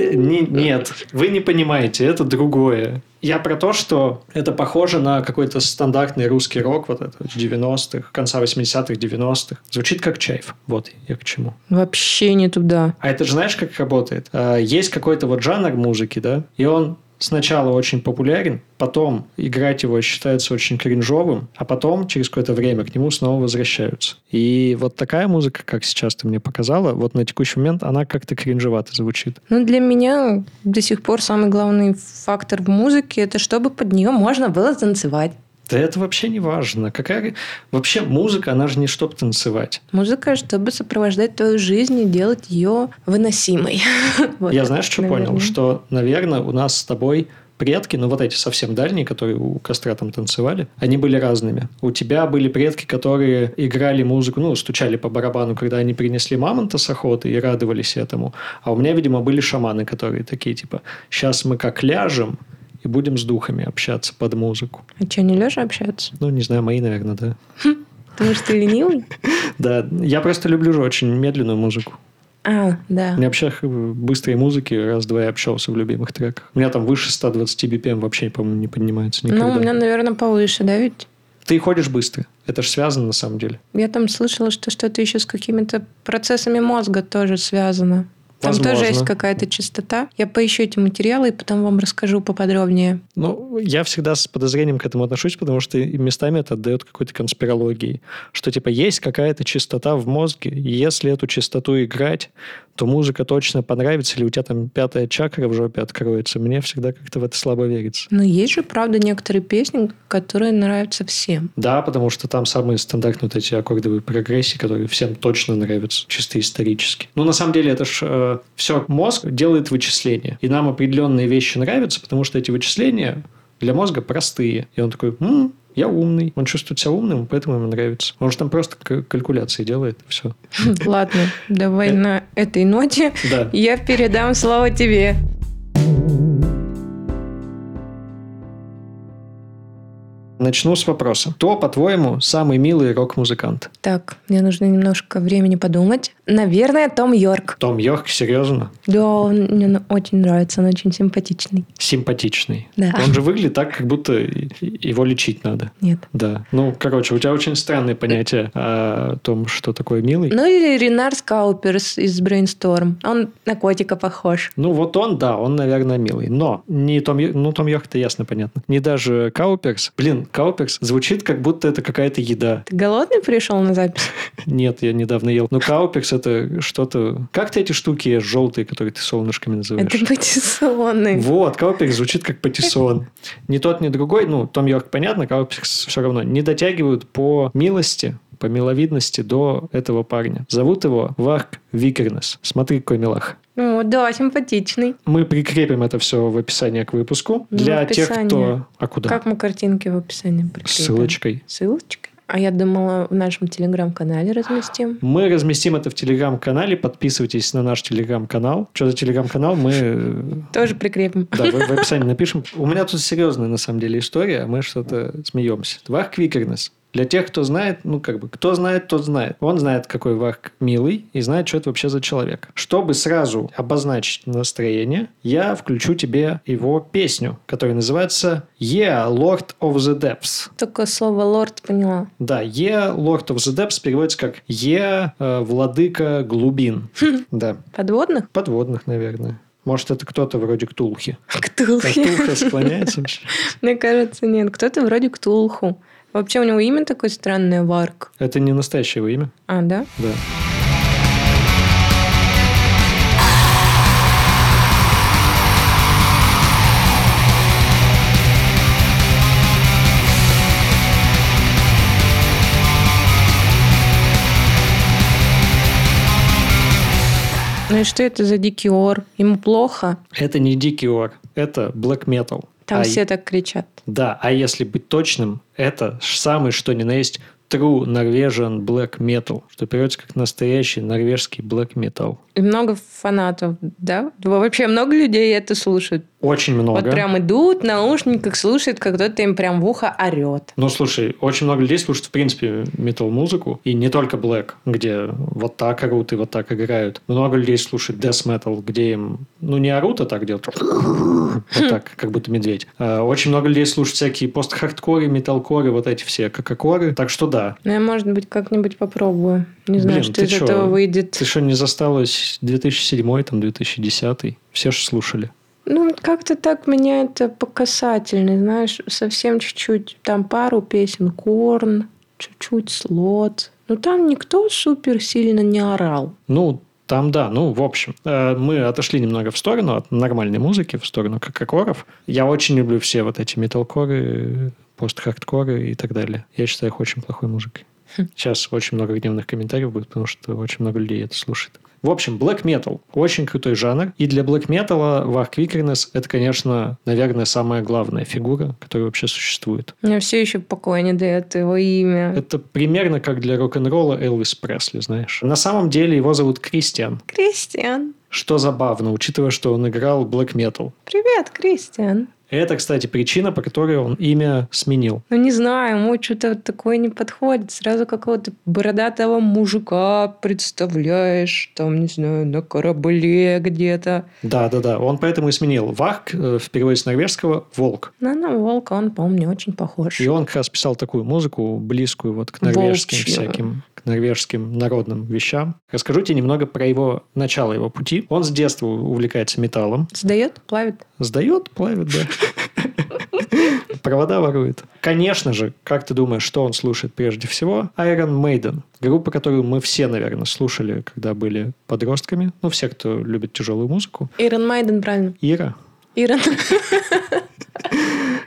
Нет, вы не понимаете, это другое. Я про то, что это похоже на какой-то стандартный русский рок, вот это 90-х, конца 80-х, 90-х. Звучит как чайф. Вот я к чему. Вообще не туда. А это же знаешь, как работает? А, есть какой-то вот жанр музыки, да, и он сначала очень популярен, потом играть его считается очень кринжовым, а потом через какое-то время к нему снова возвращаются. И вот такая музыка, как сейчас ты мне показала, вот на текущий момент она как-то кринжевато звучит. Ну, для меня до сих пор самый главный фактор в музыке – это чтобы под нее можно было танцевать. Да это вообще не важно. Какая... Вообще музыка, она же не чтобы танцевать. Музыка, чтобы сопровождать твою жизнь и делать ее выносимой. [LAUGHS] Вот Я знаешь, что наверное. понял? Что, наверное, у нас с тобой предки, ну вот эти совсем дальние, которые у костра там танцевали, они были разными. У тебя были предки, которые играли музыку, ну, стучали по барабану, когда они принесли мамонта с охоты и радовались этому. А у меня, видимо, были шаманы, которые такие, типа, сейчас мы как ляжем, и будем с духами общаться под музыку. А что, не лежа общаться? Ну, не знаю, мои, наверное, да. [LAUGHS] Потому что ты ленивый? [LAUGHS] Да, я просто люблю же очень медленную музыку. А, да. У меня вообще быстрой музыки раз-два я общался в любимых треках. У меня там выше 120 BPM вообще, по-моему, не поднимается никогда. Ну, у меня, наверное, повыше, да, ведь? Ты ходишь быстро. Это же связано на самом деле. Я там слышала, что что-то еще с какими-то процессами мозга тоже связано. Там Возможно. тоже есть какая-то частота. Я поищу эти материалы и потом вам расскажу поподробнее. Ну, я всегда с подозрением к этому отношусь, потому что местами это отдает какой-то конспирологии. Что, типа, есть какая-то частота в мозге, и если эту частоту играть, то музыка точно понравится, или у тебя там пятая чакра в жопе откроется. Мне всегда как-то в это слабо верится. Но есть же, правда, некоторые песни, которые нравятся всем. Да, потому что там самые стандартные вот эти аккордовые прогрессии, которые всем точно нравятся, чисто исторически. Ну, на самом деле, это ж все мозг делает вычисления. И нам определенные вещи нравятся, потому что эти вычисления для мозга простые. И он такой, М, я умный. Он чувствует себя умным, поэтому ему нравится. Он же там просто калькуляции делает, все. [LAUGHS] Ладно, давай на этой ноте я передам слово тебе. Начну с вопроса. Кто, по-твоему, самый милый рок-музыкант? Так, мне нужно немножко времени подумать. Наверное, Том Йорк. Том Йорк, серьезно? Да, он, мне очень нравится, он очень симпатичный. Симпатичный? Да. Он же выглядит так, как будто его лечить надо. Нет. Да. Ну, короче, у тебя очень странные понятия о том, что такое милый. Ну, или Ренарс Кауперс из Brainstorm. Он на котика похож. Ну, вот он, да, он, наверное, милый. Но не Том, ну, Том Йорк, это ясно, понятно. Но даже Кауперс. Блин, Кауперс звучит, как будто это какая-то еда. Ты голодный пришел на запись? [LAUGHS] Нет, я недавно ел. Но Кауперс это что-то... Как ты эти штуки желтые, которые ты солнышками называешь? Это патиссоны. Вот, Кауперс звучит как патиссон. Ни тот, ни другой, ну, Том Йорк, понятно, Кауперс все равно не дотягивают по милости, по миловидности до этого парня. Зовут его Варг Викернес. Смотри, какой милах. Ну, да, симпатичный. Мы прикрепим это все в описании к выпуску. Ну, Для тех, кто... А куда? Как мы картинки в описании прикрепим? Ссылочкой. Ссылочкой? А я думала, в нашем телеграм-канале разместим. Мы разместим это в телеграм-канале. Подписывайтесь на наш телеграм-канал. Что за телеграм-канал, мы... Э, Тоже прикрепим. Да, в, [LAUGHS] описании напишем. У меня тут серьезная, на самом деле, история. Мы что-то смеемся. Вах Квикернес. Для тех, кто знает, ну, как бы, кто знает, тот знает. Он знает, какой Варк милый, и знает, что это вообще за человек. Чтобы сразу обозначить настроение, я включу тебе его песню, которая называется «Yeah, Lord of the Depths». Только слово «лорд» поняла. Да, «Yeah, Lord of the Depths» переводится как «Yeah, э, владыка глубин». Да. Подводных? Подводных, наверное. Может, это кто-то вроде Ктулхи. Ктулхи. Ктулха склоняется? [LAUGHS] Мне кажется, нет. Кто-то вроде Ктулху. Вообще у него имя такое странное, Варк. Это не настоящее его имя. А, да? Да. Ну и что это за дикий ор? Ему плохо? Это не дикий ор, это black metal. Там а все так кричат. Да, а если быть точным, это самый что ни на есть True Norwegian Black Metal, что переводится как настоящий норвежский Black Metal. И много фанатов, да? Вообще много людей это слушают. Очень много. Вот прям идут, в наушниках слушают, как кто-то им прям в ухо орет. Ну, слушай, очень много людей слушают, в принципе, метал-музыку. И не только Black, где вот так орут и вот так играют. Много людей слушают death metal, где им, ну, не орут, а так делают. [LAUGHS] Вот так, как будто медведь. А, очень много людей слушают всякие пост-хардкоры, металкоры, вот эти все какакоры. Так что да. Ну, я, может быть, как-нибудь попробую. Не знаю, Блин, что из этого выйдет. Ты что, не засталась 2007 там, 2010 Все же слушали. Ну, как-то так меня это по касательной, знаешь, совсем чуть-чуть, там пару песен, Корн, чуть-чуть Слот. Но там никто супер сильно не орал. Ну, там, да, ну, в общем, э, мы отошли немного в сторону от нормальной музыки, в сторону какакоров. Я очень люблю все вот эти металкоры, пост-хардкор и так далее. Я считаю их очень плохой музыкой. Сейчас очень много гневных комментариев будет, потому что очень много людей это слушает. В общем, black metal – очень крутой жанр. И для black metal Варк Викернес – это, конечно, наверное, самая главная фигура, которая вообще существует. Мне все еще покоя не дает его имя. Это примерно как для рок-н-ролла Элвис Пресли, знаешь. На самом деле его зовут Кристиан. Кристиан. Что забавно, учитывая, что он играл black metal. Привет, Кристиан. Это, кстати, причина, по которой он имя сменил. Ну, не знаю, ему что-то такое не подходит. Сразу какого-то бородатого мужика представляешь, там, не знаю, на корабле где-то. Да-да-да, он поэтому и сменил. Варк э, в переводе с норвежского «волк». Ну, на волка он, по-моему, не очень похож. И он как раз писал такую музыку, близкую вот к норвежским Волчью. всяким к норвежским народным вещам. Расскажу тебе немного про его начало его пути. Он с детства увлекается металлом. Сдает, плавит. Сдает, плавит, да. [LAUGHS] Провода ворует. Конечно же, как ты думаешь, что он слушает прежде всего? Iron Maiden. Группа, которую мы все, наверное, слушали, когда были подростками. Ну, все, кто любит тяжелую музыку. Ирон Майден, правильно. Ира. Ирон. [LAUGHS]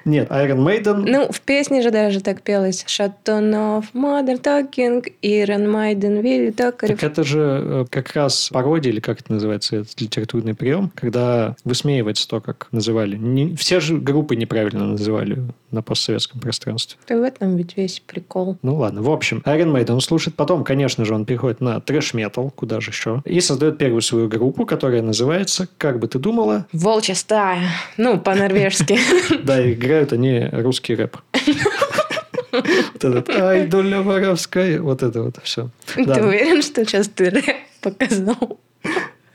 Нет, Iron Maiden. Ну, в песне же даже так пелось. Шатунов, Модер Токинг, Ирон Майден, Вилли Токарев. Так это же э, как раз пародия, или как это называется, этот литературный прием, когда высмеивается то, как называли. Не- все же группы неправильно называли на постсоветском пространстве. И в этом ведь весь прикол. Ну ладно, в общем, Iron Maiden он слушает. Потом, конечно же, он переходит на трэш-метал, куда же еще, и создает первую свою группу, которая называется, как бы ты думала, Волчья стая. Ну, по-норвежски. [LAUGHS] да, играют они русский рэп. Вот этот «Ай, доля воровская», вот это вот все. Ты уверен, что сейчас ты рэп показал?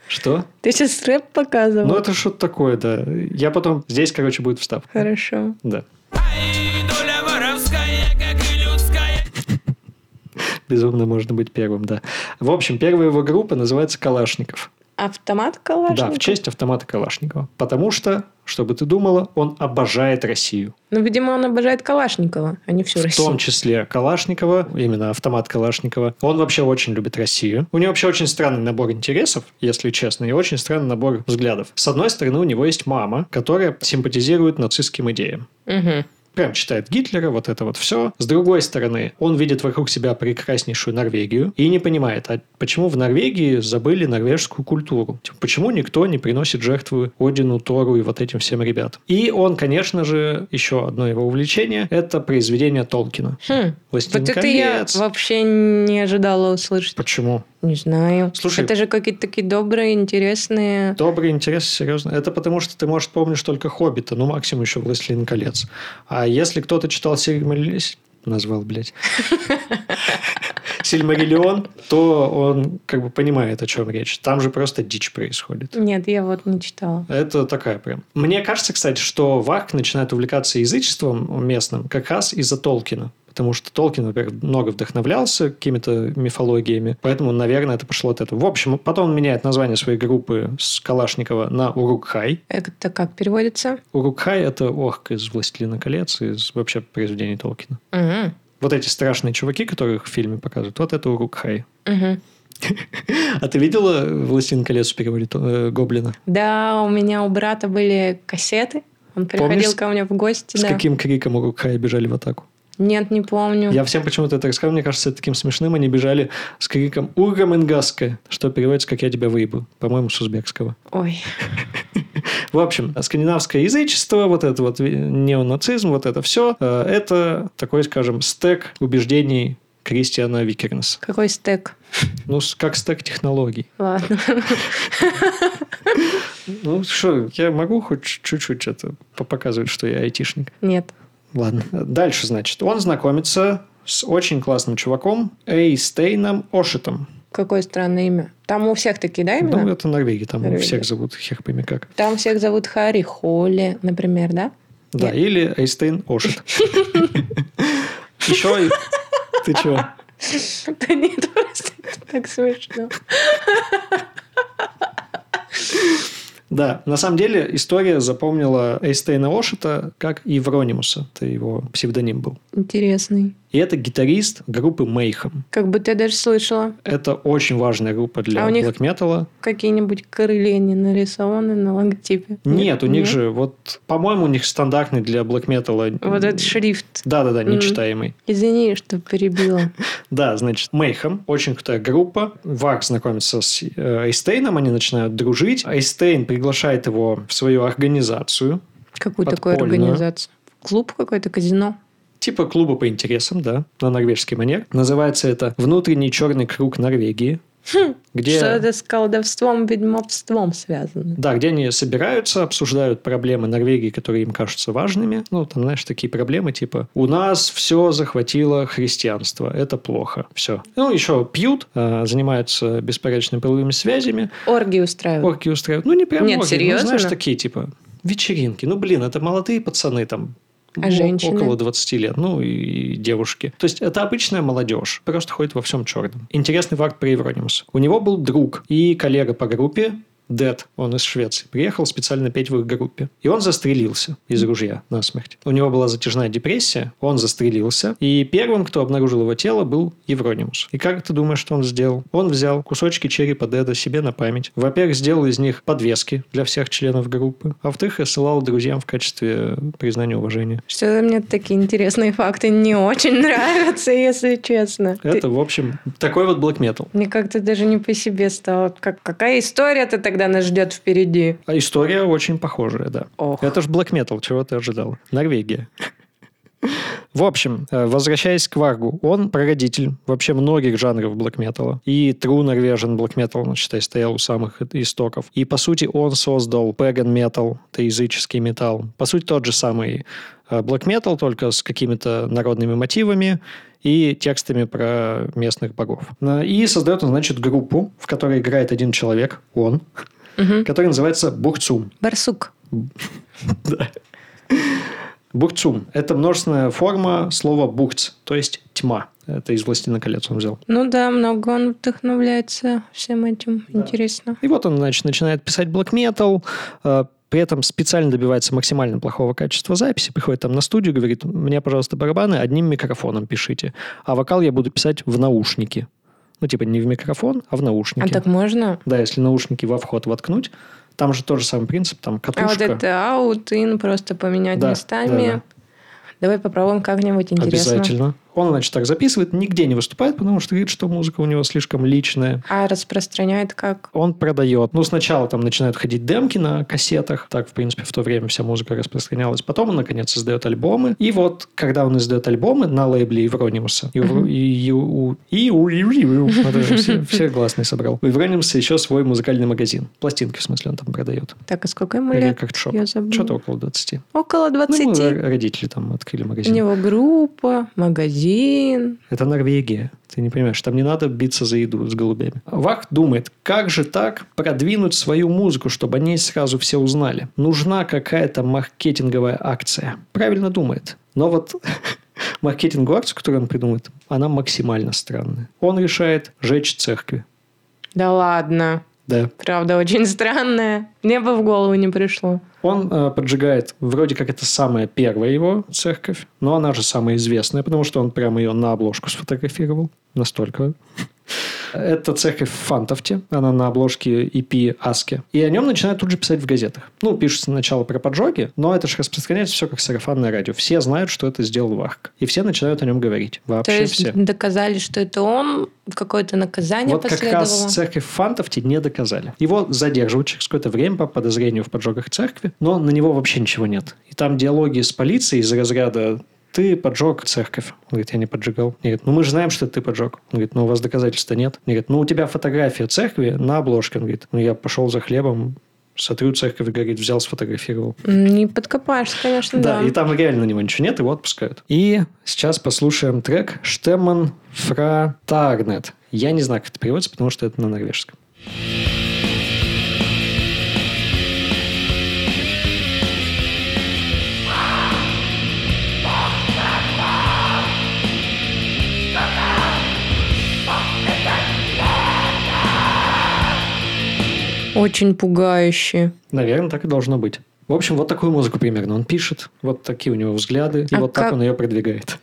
Что? Ты сейчас рэп показывал? Ну, это что-то такое, да. Я потом... Здесь, короче, будет вставка. Хорошо. Да. Безумно можно быть первым, да. В общем, первая его группа называется «Калашников». Автомат Калашников? Да, в честь автомата Калашникова. Потому что, чтобы ты думала, он обожает Россию. Ну, видимо, он обожает Калашникова, а не всю В Россию. том числе Калашникова, именно автомат Калашникова. Он вообще очень любит Россию. У него вообще очень странный набор интересов, если честно, и очень странный набор взглядов. С одной стороны, у него есть мама, которая симпатизирует нацистским идеям. Мгм. Прям читает Гитлера, вот это вот все. С другой стороны, он видит вокруг себя прекраснейшую Норвегию и не понимает, а почему в Норвегии забыли норвежскую культуру? Типа, почему никто не приносит жертвы Одину, Тору и вот этим всем ребятам? И он, конечно же, еще одно его увлечение – это произведение Толкина. Хм. «Властелин Вот это я колец». вообще не ожидала услышать. Почему? Не знаю. Слушай- Это же какие-то такие добрые, интересные... Добрый интерес, серьезно. Это потому, что ты, может, помнишь только «Хоббита», ну, максимум еще «Властелин колец». А если кто-то читал «Сильмариллион», назвал, блядь, [LAUGHS] «Сильмариллион», то он как бы понимает, о чем речь. Там же просто дичь происходит. Нет, я вот не читала. Это такая прям. Мне кажется, кстати, что Варк начинает увлекаться язычеством местным как раз из-за Толкина. Потому что Толкин, во-первых, много вдохновлялся какими-то мифологиями. Поэтому, наверное, это пошло от этого. В общем, потом он меняет название своей группы с Калашникова на Урукхай. Это как переводится? Урукхай – это орк из «Властелина колец», из вообще произведений Толкина. Мгм. Вот эти страшные чуваки, которых в фильме показывают, вот это Урукхай. Мгм. [LAUGHS] А ты видела «Властелин колец» в переводе э, Гоблина? Да, у меня у брата были кассеты. Он приходил Помнишь, ко мне в гости. С да. каким криком Урукхай бежали в атаку? Нет, не помню. Я всем почему-то это рассказываю, мне кажется, это таким смешным. Они бежали с криком «Урга Менгаска», что переводится как «Я тебя выебу», по-моему, с узбекского. Ой. [LAUGHS] [LAUGHS] В общем, скандинавское язычество, вот это вот неонацизм, вот это все, это такой, скажем, стек убеждений Кристиана Викернеса. Какой стек? Ну, как стек технологий. Ладно. [LAUGHS] Ну, что, я могу хоть чуть-чуть это показывать, что я айтишник? Нет. Ладно. Дальше, значит. Он знакомится с очень классным чуваком Эйстейном Ошитом. Какое странное имя. Там у всех такие, да, имена? Ну, это Норвегия, там у Норвегия. всех зовут хер пойми как. Там всех зовут Харри Холли, например, да? Да, Нет. или Эйстейн Ошит. Еще... Ты чего? [LAUGHS] Да нет, просто так смешно. Да, на самом деле история запомнила Эйстейна Ошита как Евронимуса. Это его псевдоним был. Интересный. И это гитарист группы Mayhem. Как будто я даже слышала. Это очень важная группа для А black metal. Какие-нибудь крылья не нарисованы на логотипе? Нет, у них Нет? же, вот, по-моему, у них стандартный для black metal. Вот этот шрифт. Да-да-да, нечитаемый. Извини, что перебила. [LAUGHS] Да, значит, Mayhem, очень крутая группа. Варк знакомится с э, Эйстейном, они начинают дружить. Эйстейн приглашает его в свою организацию. Какую такую организацию? Клуб какой-то, казино? Типа клуба по интересам, да, на норвежский манер. Называется это «Внутренний черный круг Норвегии». Где... Хм, Что это с колдовством, ведьмовством связано? Да, где они собираются, обсуждают проблемы Норвегии, которые им кажутся важными. Ну, там, знаешь, такие проблемы, типа, у нас все захватило христианство, это плохо, все. Ну, еще пьют, э, занимаются беспорядочными половыми связями, Оргии устраивают. орки устраивают. Ну, не прям Нет, оргии, ну, серьезно? знаешь, такие, типа, вечеринки. Ну, блин, это молодые пацаны там, А женщины? Около 20 лет, ну и девушки. То есть это обычная молодежь, просто ходит во всем черном. Интересный факт про Евронимуса. У него был друг и коллега по группе, Дед, он из Швеции, приехал специально петь в их группе. И он застрелился из ружья насмерть. У него была затяжная депрессия, он застрелился. И первым, кто обнаружил его тело, был Евронимус. И как ты думаешь, что он сделал? Он взял кусочки черепа Деда себе на память. Во-первых, сделал из них подвески для всех членов группы. А во-вторых, рассылал друзьям в качестве признания уважения. Что-то мне такие интересные факты не очень [LAUGHS] нравятся, если честно. Ты- Это, в общем, такой вот black metal. Мне как-то даже не по себе стало. Как, какая история-то тогда нас ждет впереди? А история очень похожая, да. Ох. Это же black metal, чего ты ожидал? Норвегия. В общем, э, возвращаясь к Варгу, он прародитель вообще многих жанров metal. И True Norwegian black metal, он, считай, стоял у самых истоков. И, по сути, он создал pagan metal, это языческий металл. По сути, тот же самый black metal, только с какими-то народными мотивами и текстами про местных богов. Э, И создает он, значит, группу, в которой играет один человек, он, Мгм. который называется Бухцум. Барсук. [LAUGHS] Бухцум – это множественная форма слова бухц, то есть тьма. Это из «Властелина колец» он взял. Ну да, много он вдохновляется всем этим. Интересно. И вот он, значит, начинает писать э, при этом специально добивается максимально плохого качества записи, приходит там на студию, говорит, мне, пожалуйста, барабаны одним микрофоном пишите, а вокал я буду писать в наушники. Ну, типа не в микрофон, а в наушники. А так можно? Да, если наушники во вход воткнуть, там же тот же самый принцип, там А катушка. вот это аут, ин просто поменять Да, местами. да, да. Давай попробуем как-нибудь интересно. Обязательно. Он, значит, так записывает, нигде не выступает, потому что говорит, что музыка у него слишком личная. А распространяет как? Он продает. Ну, сначала там начинают ходить демки на кассетах. Так, в принципе, в то время вся музыка распространялась. Потом он, наконец, издает альбомы. И вот, когда он издает альбомы на лейбле Евронимуса, и, у- и, у- и, у- и, у- [LAUGHS] все, гласные собрал. У Евронимуса еще свой музыкальный магазин. Пластинки, в смысле, он там продает. Так, а сколько ему лет? как забыла. Что-то около 20. Около 20. Ну, родители там открыли У магазин. него группа, магазин. Это Норвегия. Ты не понимаешь, там не надо биться за еду с голубями. Вах думает, как же так продвинуть свою музыку, чтобы о ней сразу все узнали? Нужна какая-то маркетинговая акция. Правильно думает. Но вот [LAUGHS] маркетинговую акцию, которую он придумает, она максимально странная. Он решает жечь церкви. Да ладно. Да. Правда, очень странная. Мне бы в голову не пришло. Он э, поджигает, вроде как это самая первая его церковь, но она же самая известная, потому что он прямо ее на обложку сфотографировал. Настолько. Это церковь в Фантовте, она на обложке EP Аски. И о нем начинают тут же писать в газетах. Ну, пишут сначала про поджоги, но это же распространяется все как сарафанное радио. Все знают, что это сделал Варк. И все начинают о нем говорить. То Вообще есть все. доказали, что это он, какое-то наказание Вот как последовало. раз церковь в Фантовте не доказали. Его задерживают через какое-то время по подозрению в поджогах церкви, но на него вообще ничего нет. И там диалоги с полицией из разряда ты поджег церковь. Он говорит, я не поджигал. Он говорит, ну мы же знаем, что ты поджег. Он говорит, ну у вас доказательства нет. Он говорит, ну у тебя фотография церкви на обложке. Он говорит, ну я пошел за хлебом, сотру церковь, говорит, взял, сфотографировал. Не подкопаешься, конечно, Да, да. и там реально на него ничего нет, его отпускают. И сейчас послушаем трек «Штемман фра Тагнет». Я не знаю, как это переводится, потому что это на норвежском. Очень пугающе. Наверное, так и должно быть. В общем, вот такую музыку примерно он пишет, вот такие у него взгляды, и А вот так как- он ее продвигает.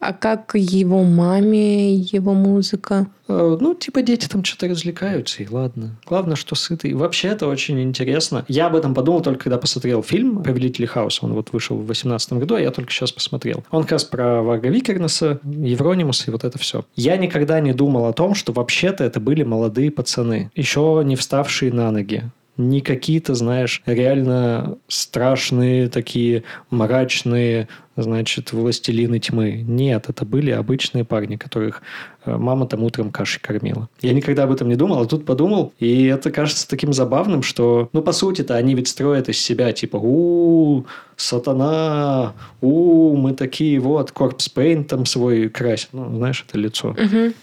А как его маме, его музыка? Э, Ну, типа дети там что-то развлекаются, и ладно. Главное, что сытый. Вообще, это очень интересно. Я об этом подумал только когда посмотрел фильм «Повелители хаоса». Он вот вышел в 2018 году, а я только сейчас посмотрел. Он как раз про Варга Викернеса, Евронимуса и вот это все. Я никогда не думал о том, что вообще-то это были молодые пацаны, еще не вставшие на ноги не какие-то, знаешь, реально страшные такие мрачные, значит, властелины тьмы. Нет, это были обычные парни, которых э, мама там утром кашей кормила. Я никогда об этом не думал, а тут подумал, и это кажется таким забавным, что, ну, по сути-то они ведь строят из себя, типа, у сатана, у мы такие, вот, корпс пейнт там свой красит, ну, знаешь, это лицо.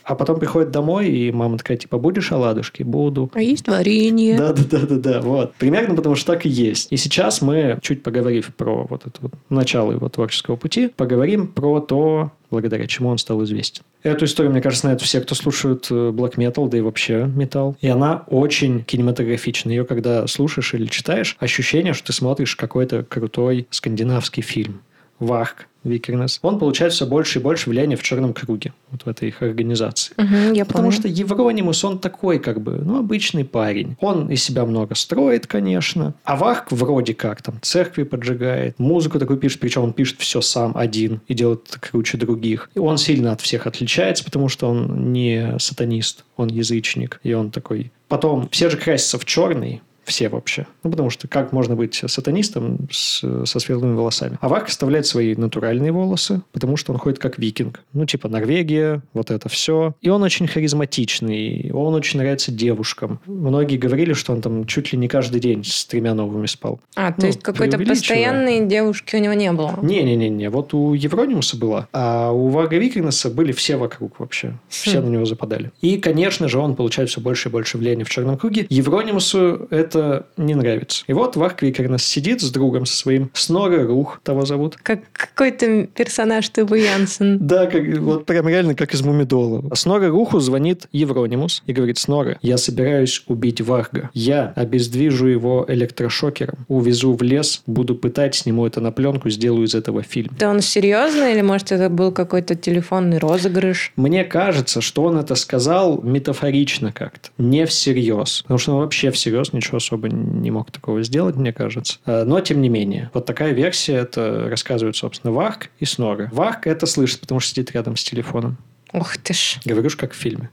А потом приходит домой, и мама такая, типа, будешь оладушки? Буду. А есть варенье. Да, да, да, да, да, вот. Примерно потому что так и есть. И сейчас мы, чуть поговорив про вот это вот начало его творческого пути, поговорим про то, благодаря чему он стал известен. Эту историю, мне кажется, знают все, кто слушают э, black metal, да и вообще металл. И она очень кинематографична. Ее, когда слушаешь или читаешь, ощущение, что ты смотришь какой-то крутой скандинавский фильм. Варк, Викернес, он получает все больше и больше влияния в черном круге, вот в этой их организации. Мгм, я Потому помню. что Евронимус, он такой, как бы, ну, обычный парень. Он из себя много строит, конечно. А Варк вроде как там церкви поджигает, музыку такую пишет, причем он пишет все сам один и делает круче других. И он сильно от всех отличается, потому что он не сатанист, он язычник. И он такой... Потом все же красятся в черный, все вообще. Ну, потому что как можно быть сатанистом с, со светлыми волосами? А Варк оставляет свои натуральные волосы, потому что он ходит как викинг. Ну, типа Норвегия, вот это все. И он очень харизматичный, он очень нравится девушкам. Многие говорили, что он там чуть ли не каждый день с тремя новыми спал. А, то ну, есть какой-то постоянной девушки у него не было? Не-не-не, вот у Евронимуса была, а у Варга Викинеса были все вокруг вообще. Все на него западали. И, конечно же, он получает все больше и больше влияния в черном круге. Евронимусу это не нравится. И вот Варг Викинес сидит с другом со своим Сноры Рух, того зовут. Как какой-то персонаж Тувы Янсен. [LAUGHS] Да, как, вот прям реально как из Мумидола. Снора Руху звонит Евронимус и говорит, Снора, я собираюсь убить Варга. Я обездвижу его электрошокером, увезу в лес, буду пытать, сниму это на пленку, сделаю из этого фильм. Да он серьезно или, может, это был какой-то телефонный розыгрыш? Мне кажется, что он это сказал метафорично как-то, не всерьез. Потому что он вообще всерьез ничего особо не мог такого сделать, мне кажется. Э, Но, тем не менее, вот такая версия, это рассказывают, собственно, Варк и Сноры. Варк это слышит, потому что сидит рядом с телефоном. Ух ты ж. Говорю как в фильме.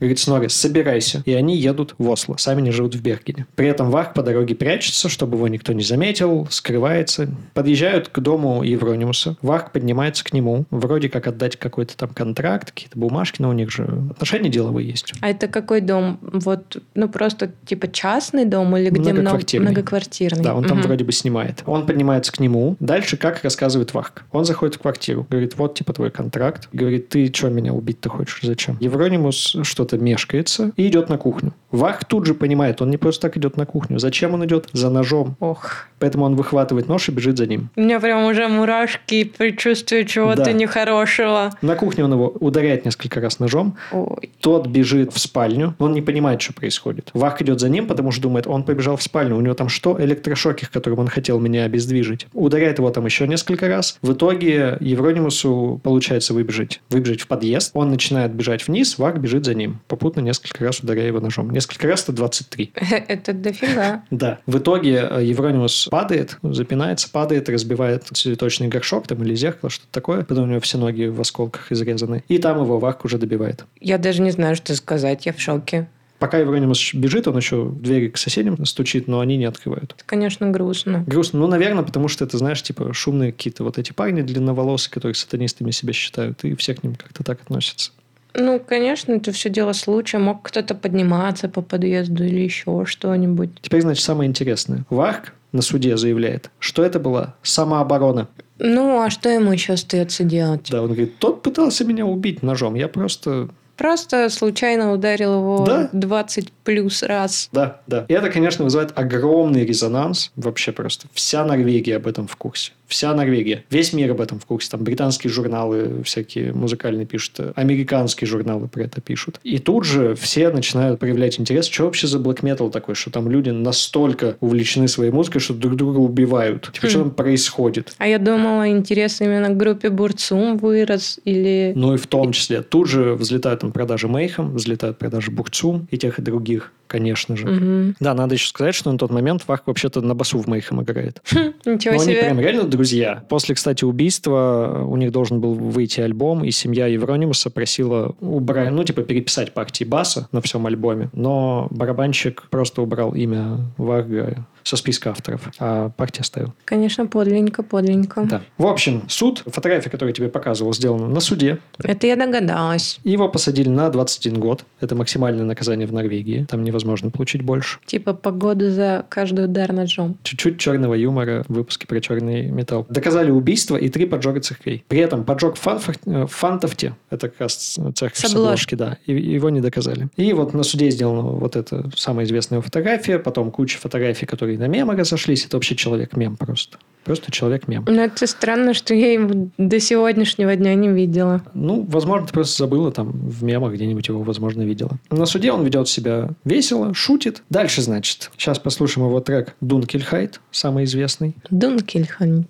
Говорит Снорри, собирайся. И они едут в Осло. Сами не живут в Бергене. При этом Варк по дороге прячется, чтобы его никто не заметил, скрывается. Подъезжают к дому Евронимуса. Варк поднимается к нему. Вроде как отдать какой-то там контракт, какие-то бумажки, но у них же отношения деловые есть. А это какой дом? Вот, ну просто типа частный дом или где много Многоквартирный. многоквартирный? Да, он там Мгм. вроде бы снимает. Он поднимается к нему. Дальше, как рассказывает Варк. Он заходит в квартиру. Говорит, вот, типа, твой контракт. Говорит, ты что, меня убить-то хочешь? Зачем? Евронимус что-то мешкается и идет на кухню. Варк тут же понимает, он не просто так идет на кухню. Зачем он идет? За ножом. Ох. Поэтому он выхватывает нож и бежит за ним. У меня прям уже мурашки и предчувствие чего-то Да. нехорошего. На кухне он его ударяет несколько раз ножом. Ой. Тот бежит в спальню. Он не понимает, что происходит. Варк идет за ним, потому что думает, он побежал в спальню. У него там что? Электрошокер, которым он хотел меня обездвижить. Ударяет его там еще несколько раз. В итоге Евронимусу получается выбежать. Выбежать в подъезд. Он начинает бежать вниз, Варк бежит за ним. Попутно несколько раз ударяя его ножом. Несколько раз это 23. [LAUGHS] Это дофига. Да. В итоге э, Евронимус падает, запинается, падает, разбивает цветочный горшок там или зеркало, что-то такое. Потом у него все ноги в осколках изрезаны. И там его Варк уже добивает. Я даже не знаю, что сказать. Я в шоке. Пока Евронимус бежит, он еще в двери к соседям стучит, но они не открывают. Это, конечно, грустно. Грустно. Ну, наверное, потому что это, знаешь, типа шумные какие-то вот эти парни длинноволосые, которые сатанистами себя считают, и все к ним как-то так относятся. Ну, конечно, это все дело случая. Мог кто-то подниматься по подъезду или еще что-нибудь. Теперь, значит, самое интересное. Варк на суде заявляет, что это была самооборона. Ну, а что ему еще остается делать? Да, он говорит, тот пытался меня убить ножом, я просто... Просто случайно ударил его Да. 20 плюс раз. Да, да. И это, конечно, вызывает огромный резонанс. Вообще просто вся Норвегия об этом в курсе. Вся Норвегия. Весь мир об этом в курсе. Там британские журналы всякие музыкальные пишут. Американские журналы про это пишут. И тут же все начинают проявлять интерес. Что вообще за black metal такой? Что там люди настолько увлечены своей музыкой, что друг друга убивают. Типа, что там происходит? А я думала, интерес именно к группе Бурцум вырос или... Ну и в том числе. Тут же взлетают там продажи Мейхам, взлетают продажи Бурцум и тех, и других, конечно же. Мгм. Да, надо еще сказать, что на тот момент Вах вообще-то на басу в Мейхам играет. Ничего Ну, они себе. прям реально друзья. После, кстати, убийства у них должен был выйти альбом, и семья Евронимуса просила убрать, ну, типа, переписать партии баса на всем альбоме, но барабанщик просто убрал имя Варга со списка авторов, а партия оставил. Конечно, подленько, подленько. Да. В общем, суд, фотография, которую я тебе показывал, сделана на суде. Это я догадалась. Его посадили на 21 год. Это максимальное наказание в Норвегии. Там невозможно получить больше. Типа погоду за каждый удар ножом. Чуть-чуть черного юмора в выпуске про черный металл. Доказали убийство и три поджога церквей. При этом поджог в э, в Фантофте, это как раз церковь С обложки, да, и его не доказали. И вот на суде сделана вот эта самая известная фотография, потом куча фотографий, которые на мемы разошлись. Это вообще человек-мем просто. Просто человек-мем. Но это странно, что я его до сегодняшнего дня не видела. Ну, возможно, ты просто забыла там в мемах где-нибудь его, возможно, видела. На суде он ведет себя весело, шутит. Дальше, значит, сейчас послушаем его трек «Дункельхайт», самый известный. Дункельхан.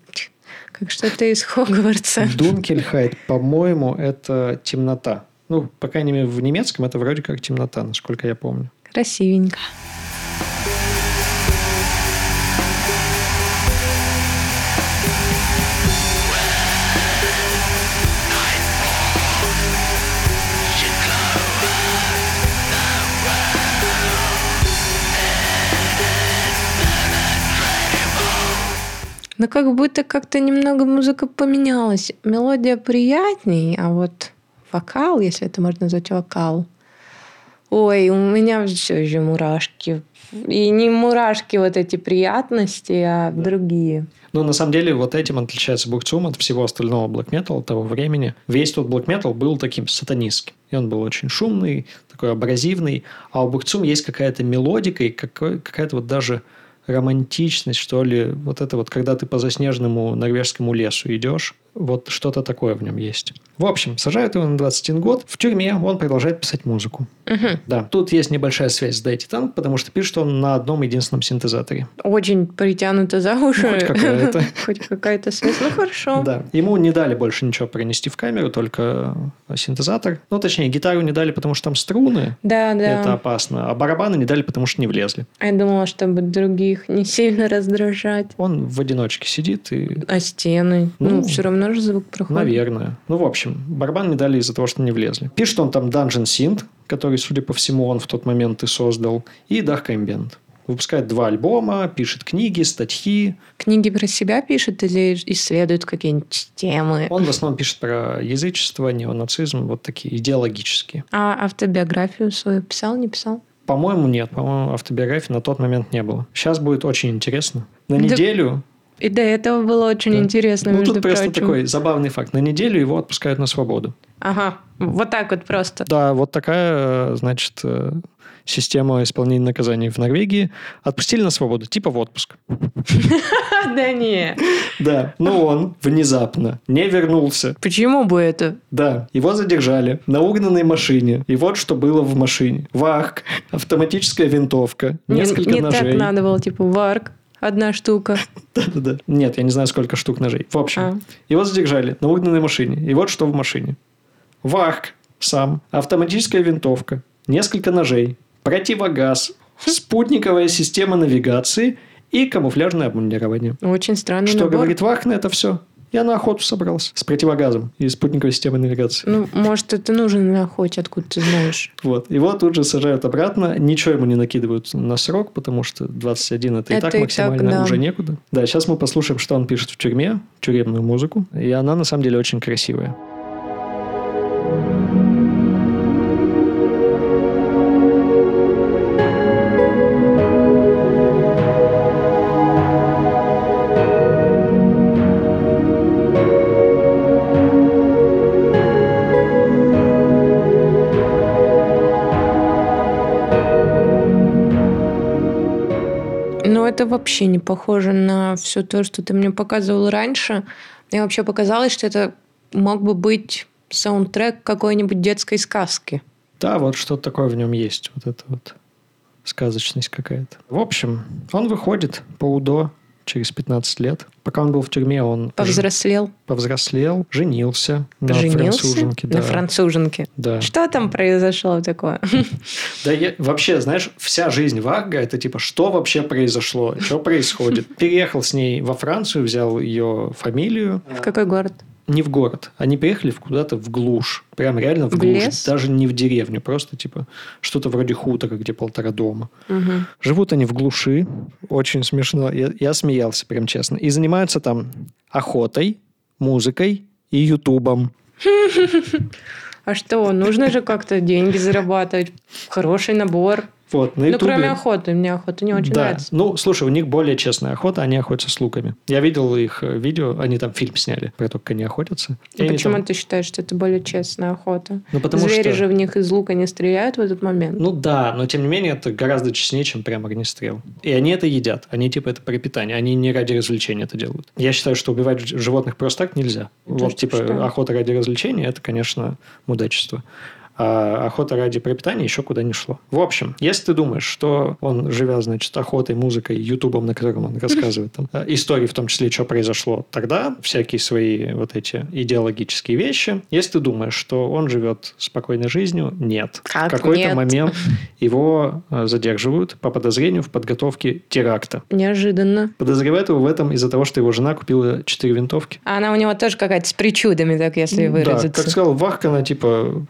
Как что-то из Хогвартса. Дункельхайт, по-моему, это темнота. Ну, по крайней мере, в немецком это вроде как темнота, насколько я помню. Красивенько. Ну, как будто как-то немного музыка поменялась. Мелодия приятней, а вот вокал, если это можно назвать вокал, Ой, у меня все еще мурашки. И не мурашки вот эти приятности, а другие. Ну, на самом деле, вот этим отличается Бухцум от всего остального metal того времени. Весь тот metal был таким сатанистским. И он был очень шумный, такой абразивный. А у Бухцум есть какая-то мелодика и какой- какая-то вот даже романтичность, что ли. Вот это вот, когда ты по заснеженному норвежскому лесу идешь, вот что-то такое в нем есть. В общем, сажают его на 21 год. В тюрьме он продолжает писать музыку. Мгм. Да, тут есть небольшая связь с Дайти Танк, потому что пишет он на одном единственном синтезаторе. Очень притянуто за уши. Хоть какая-то. [LAUGHS] Хоть какая-то связь. Ну, хорошо. Да. Ему не дали больше ничего пронести в камеру, только синтезатор. Ну, точнее, гитару не дали, потому что там струны. Да, да. Это опасно. А барабаны не дали, потому что не влезли. А Я думала, чтобы других не сильно раздражать. Он в одиночке сидит и... А стены? Ну, Ну, все равно же звук проходит. Наверное. Ну, в общем, барабан не дали из-за того, что не влезли. Пишет он там Dungeon Synth, который, судя по всему, он в тот момент и создал, и Dark Ambient. Выпускает два альбома, пишет книги, статьи. Книги про себя пишет или исследует какие-нибудь темы? Он в основном пишет про язычество, неонацизм, вот такие идеологические. А автобиографию свою писал, не писал? По-моему, нет. По-моему, автобиографии на тот момент не было. Сейчас будет очень интересно. На Да неделю... И до этого было очень Да. интересно, ну, между тут просто прочим. такой забавный факт. На неделю его отпускают на свободу. Ага, вот так вот просто. Да, вот такая, э, значит, э, система исполнения наказаний в Норвегии. Отпустили на свободу, типа в отпуск. [LAUGHS] Да не. Да, но он внезапно не вернулся. Почему бы это? Да, его задержали на угнанной машине. И вот что было в машине. Вахк, автоматическая винтовка, Не- несколько не, ножей. так надо было, типа, варк, одна штука. [LAUGHS] Да-да-да. Нет, я не знаю, сколько штук ножей. В общем, А. его задержали на угнанной машине. И вот что в машине. Вахк сам, автоматическая винтовка, несколько ножей, противогаз, спутниковая система навигации и камуфляжное обмундирование. Очень странный Что набор. говорит Вах на это все? Я на охоту собрался с противогазом и спутниковой системой навигации. Ну, может, это нужно на охоте, откуда ты знаешь. Вот. Его тут же сажают обратно. Ничего ему не накидывают на срок, потому что 21 это, и Это так и так, максимально да. уже некуда. Да, сейчас мы послушаем, что он пишет в тюрьме, тюремную музыку. И она на самом деле очень красивая. Это вообще не похоже на все то, что ты мне показывал раньше. Мне вообще показалось, что это мог бы быть саундтрек какой-нибудь детской сказки. Да, вот что-то такое в нем есть. Вот это вот сказочность какая-то. В общем, он выходит по УДО через 15 лет. Пока он был в тюрьме, он Повзрослел. ж- повзрослел, женился на Женился француженке. на да. француженке. Да. Что там произошло такое? [LAUGHS] Да я- вообще, знаешь, вся жизнь Варга это типа, что вообще произошло, что происходит. Переехал с ней во Францию, взял ее фамилию. В какой город? Не в город. Они приехали куда-то в глушь. Прям реально в, В глушь. лес? Даже не в деревню. Просто типа что-то вроде хутора, где полтора дома. Мгм. Живут они в глуши. Очень смешно. Я, я смеялся, прям честно. И занимаются там охотой, музыкой и ютубом. [LAUGHS] А что, нужно же как-то деньги зарабатывать. Хороший набор. Вот, на Ну, ютубе. кроме охоты. Мне охота не очень да. нравится. Ну, слушай, у них более честная охота, они охотятся с луками. Я видел их э, видео, они там фильм сняли про то, как они охотятся. И И почему там- ты считаешь, что это более честная охота? Ну, потому Звери что... же в них из лука не стреляют в этот момент. Ну да, но тем не менее это гораздо честнее, чем прям огнестрел. И они это едят. Они типа это пропитание. Они не ради развлечения это делают. Я считаю, что убивать животных просто так нельзя. Ну, то вот типа что? охота ради развлечения это, конечно, мудачество. А охота ради пропитания еще куда не шло. В общем, если ты думаешь, что он, живя, значит, охотой, музыкой, ютубом, на котором он рассказывает там, э, истории, в том числе, что произошло тогда, всякие свои вот эти идеологические вещи, если ты думаешь, что он живет спокойной жизнью, нет. Как в какой-то момент его э, задерживают по подозрению в подготовке теракта. Неожиданно. Подозревают его в этом из-за того, что его жена купила четыре винтовки. А она у него тоже какая-то с причудами, так если Да, выразиться. как сказал Варк, она типа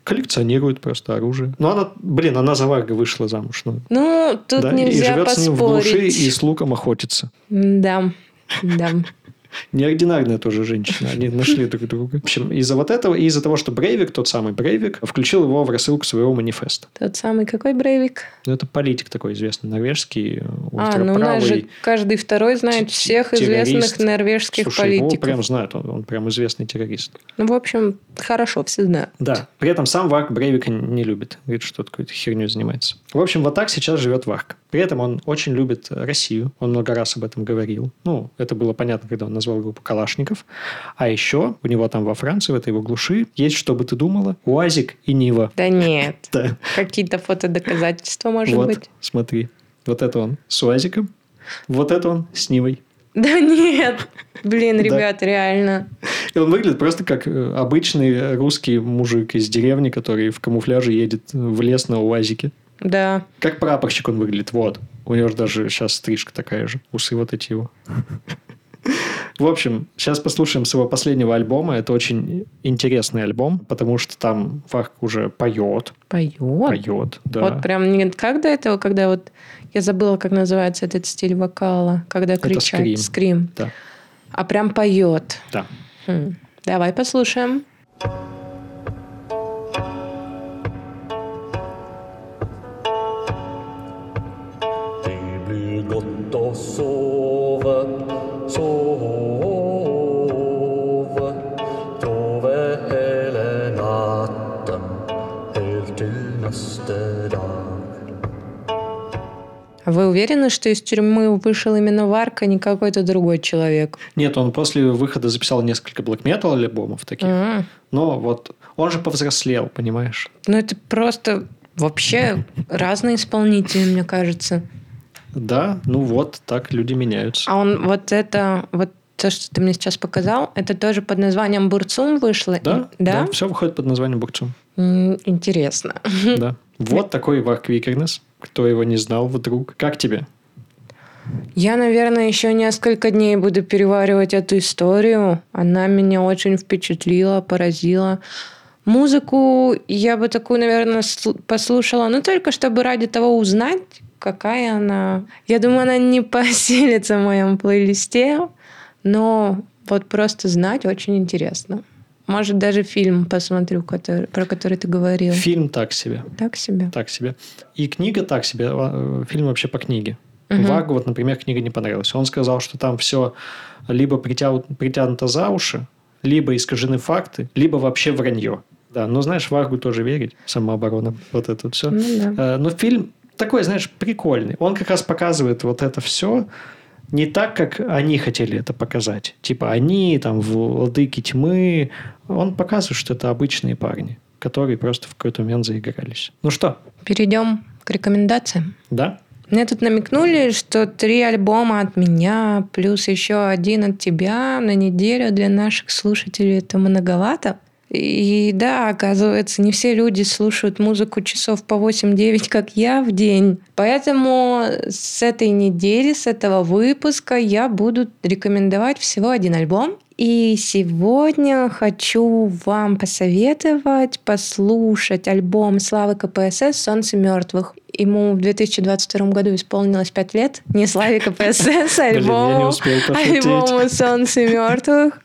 коллекционирует просто оружие. Но она, блин, она за Варга вышла замуж. Ну, Ну, тут да, и нельзя живет с ним в глуши поспорить. и с луком охотится. Да, да. Неординарная тоже женщина. Они нашли друг друга. В общем, из-за вот этого и из-за того, что Брейвик, тот самый Брейвик, включил его в рассылку своего манифеста. Тот самый какой Брейвик? Ну, это политик такой известный, норвежский, А, ну у нас же каждый второй знает всех известных норвежских Слушай, его политиков. прям знают, он, он прям известный террорист. Ну, в общем, хорошо, все знают. Да. При этом сам Варк Брейвика не любит. Говорит, что какой-то херней занимается. В общем, вот так сейчас живет Варк. При этом он очень любит Россию. Он много раз об этом говорил. Ну, это было понятно, когда он назвал группу Калашников. А еще у него там во Франции, в этой его глуши, есть, что бы ты думала, УАЗик и Нива. Да нет. [LAUGHS] Да. Какие-то фотодоказательства, может вот, быть? смотри. Вот это он с УАЗиком. Вот это он с Нивой. Да нет. Блин, [LAUGHS] Да. ребят, реально. И он выглядит просто как э, обычный русский мужик из деревни, который в камуфляже едет в лес на УАЗике. Да. Как прапорщик он выглядит, вот. У него же даже сейчас стрижка такая же. Усы вот эти его. В общем, сейчас послушаем с его последнего альбома. Это очень интересный альбом, потому что там Варк уже поет. Поет. Поет, да. Вот прям не как до этого, когда вот я забыла, как называется этот стиль вокала, когда Это кричат. скрим. Скрим. Да. А прям поет. Да. Хм. Давай послушаем. Вы уверены, что из тюрьмы вышел именно Варка, а не какой-то другой человек? Нет, он после выхода записал несколько блэк метал альбомов таких. М. Но вот он же повзрослел, понимаешь? Ну, это просто вообще [LAUGHS] разные исполнители, мне кажется. Да, ну вот, так люди меняются. А он вот это, вот то, что ты мне сейчас показал, это тоже под названием Бурцум вышло? Да, И- Да? все выходит под названием Бурцум. Интересно. [LAUGHS] Да. Вот такой Варк Викернес. Кто его не знал вдруг. Как тебе? Я, наверное, еще несколько дней буду переваривать эту историю. Она меня очень впечатлила, поразила. Музыку я бы такую, наверное, сл- послушала, ну только чтобы ради того узнать, какая она. Я думаю, она не поселится в моем плейлисте, но вот просто знать очень интересно. Может, даже фильм посмотрю, который- про который ты говорил. Фильм так себе. Так себе. Так себе. И книга так себе. э, Фильм вообще по книге. Мгм. Вагу, вот, например, книга не понравилась. Он сказал, что там все либо притя- притянуто за уши, либо искажены факты, либо вообще вранье. Да, но знаешь, Варгу тоже верить, самооборона, вот это все. Ну да. Э, Но фильм такой, знаешь, прикольный. Он как раз показывает вот это все не так, как они хотели это показать. Типа они, там, владыки тьмы. Он показывает, что это обычные парни, которые просто в какой-то момент заигрались. Ну что? Перейдем к рекомендациям. Да? Мне тут намекнули, что три альбома от меня, плюс еще один от тебя на неделю для наших слушателей это многовато. И да, оказывается, не все люди слушают музыку часов по 8-9, как я в день. Поэтому с этой недели, с этого выпуска я буду рекомендовать всего один альбом. И сегодня хочу вам посоветовать послушать альбом Славы КПСС «Солнце мертвых». Ему в 2022 году исполнилось 5 лет. Не Славе КПСС, а альбому, альбому «Солнце мертвых».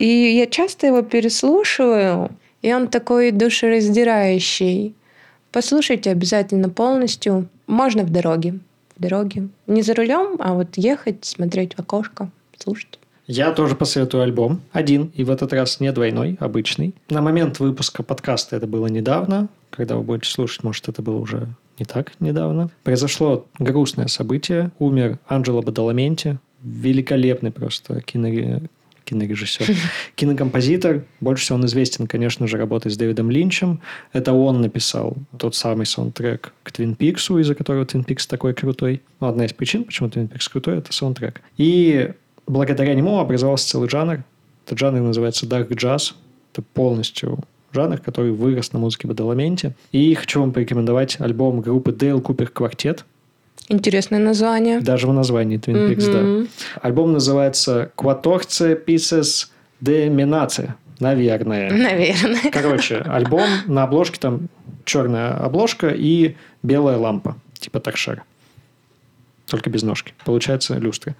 И я часто его переслушиваю, и он такой душераздирающий. Послушайте обязательно полностью. Можно в дороге. В дороге. Не за рулем, а вот ехать, смотреть в окошко, слушать. Я тоже посоветую альбом. Один, и в этот раз не двойной, обычный. На момент выпуска подкаста это было недавно. Когда вы будете слушать, может, это было уже не так недавно. Произошло грустное событие. Умер Анджело Бадаламенти. Великолепный просто кино кинорежиссер, [LAUGHS] кинокомпозитор. Больше всего он известен, конечно же, работой с Дэвидом Линчем. Это он написал тот самый саундтрек к Твин Пиксу, из-за которого Твин Пикс такой крутой. Ну, одна из причин, почему Твин Пикс крутой, это саундтрек. И благодаря нему образовался целый жанр. Этот жанр называется Dark Jazz. Это полностью жанр, который вырос на музыке Бадаламенте. И хочу вам порекомендовать альбом группы Dale Cooper Quartet. Интересное название. Даже в названии Twin Peaks, mm-hmm. да. Альбом называется «Quatorce Pieces de Menace». Наверное. [LAUGHS] Наверное. Короче, альбом на обложке там черная обложка и белая лампа. Типа такшер. Только без ножки. Получается люстра.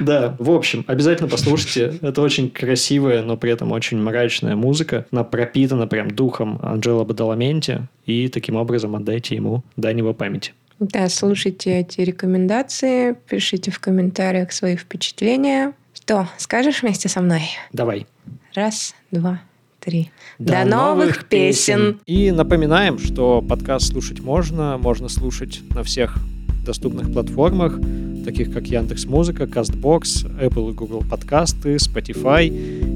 Да, в общем, обязательно послушайте. Это очень красивая, но при этом очень мрачная музыка. Она пропитана прям духом Анджела Бадаламенти. И таким образом отдайте ему дань его памяти. Да, слушайте эти рекомендации, пишите в комментариях свои впечатления. Что, скажешь вместе со мной? Давай. Раз, два, три. До, До новых песен. И напоминаем, что подкаст слушать можно, можно слушать на всех доступных платформах, таких как Яндекс Музыка, Castbox, Apple и Google подкасты, Spotify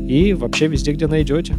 и вообще везде, где найдете.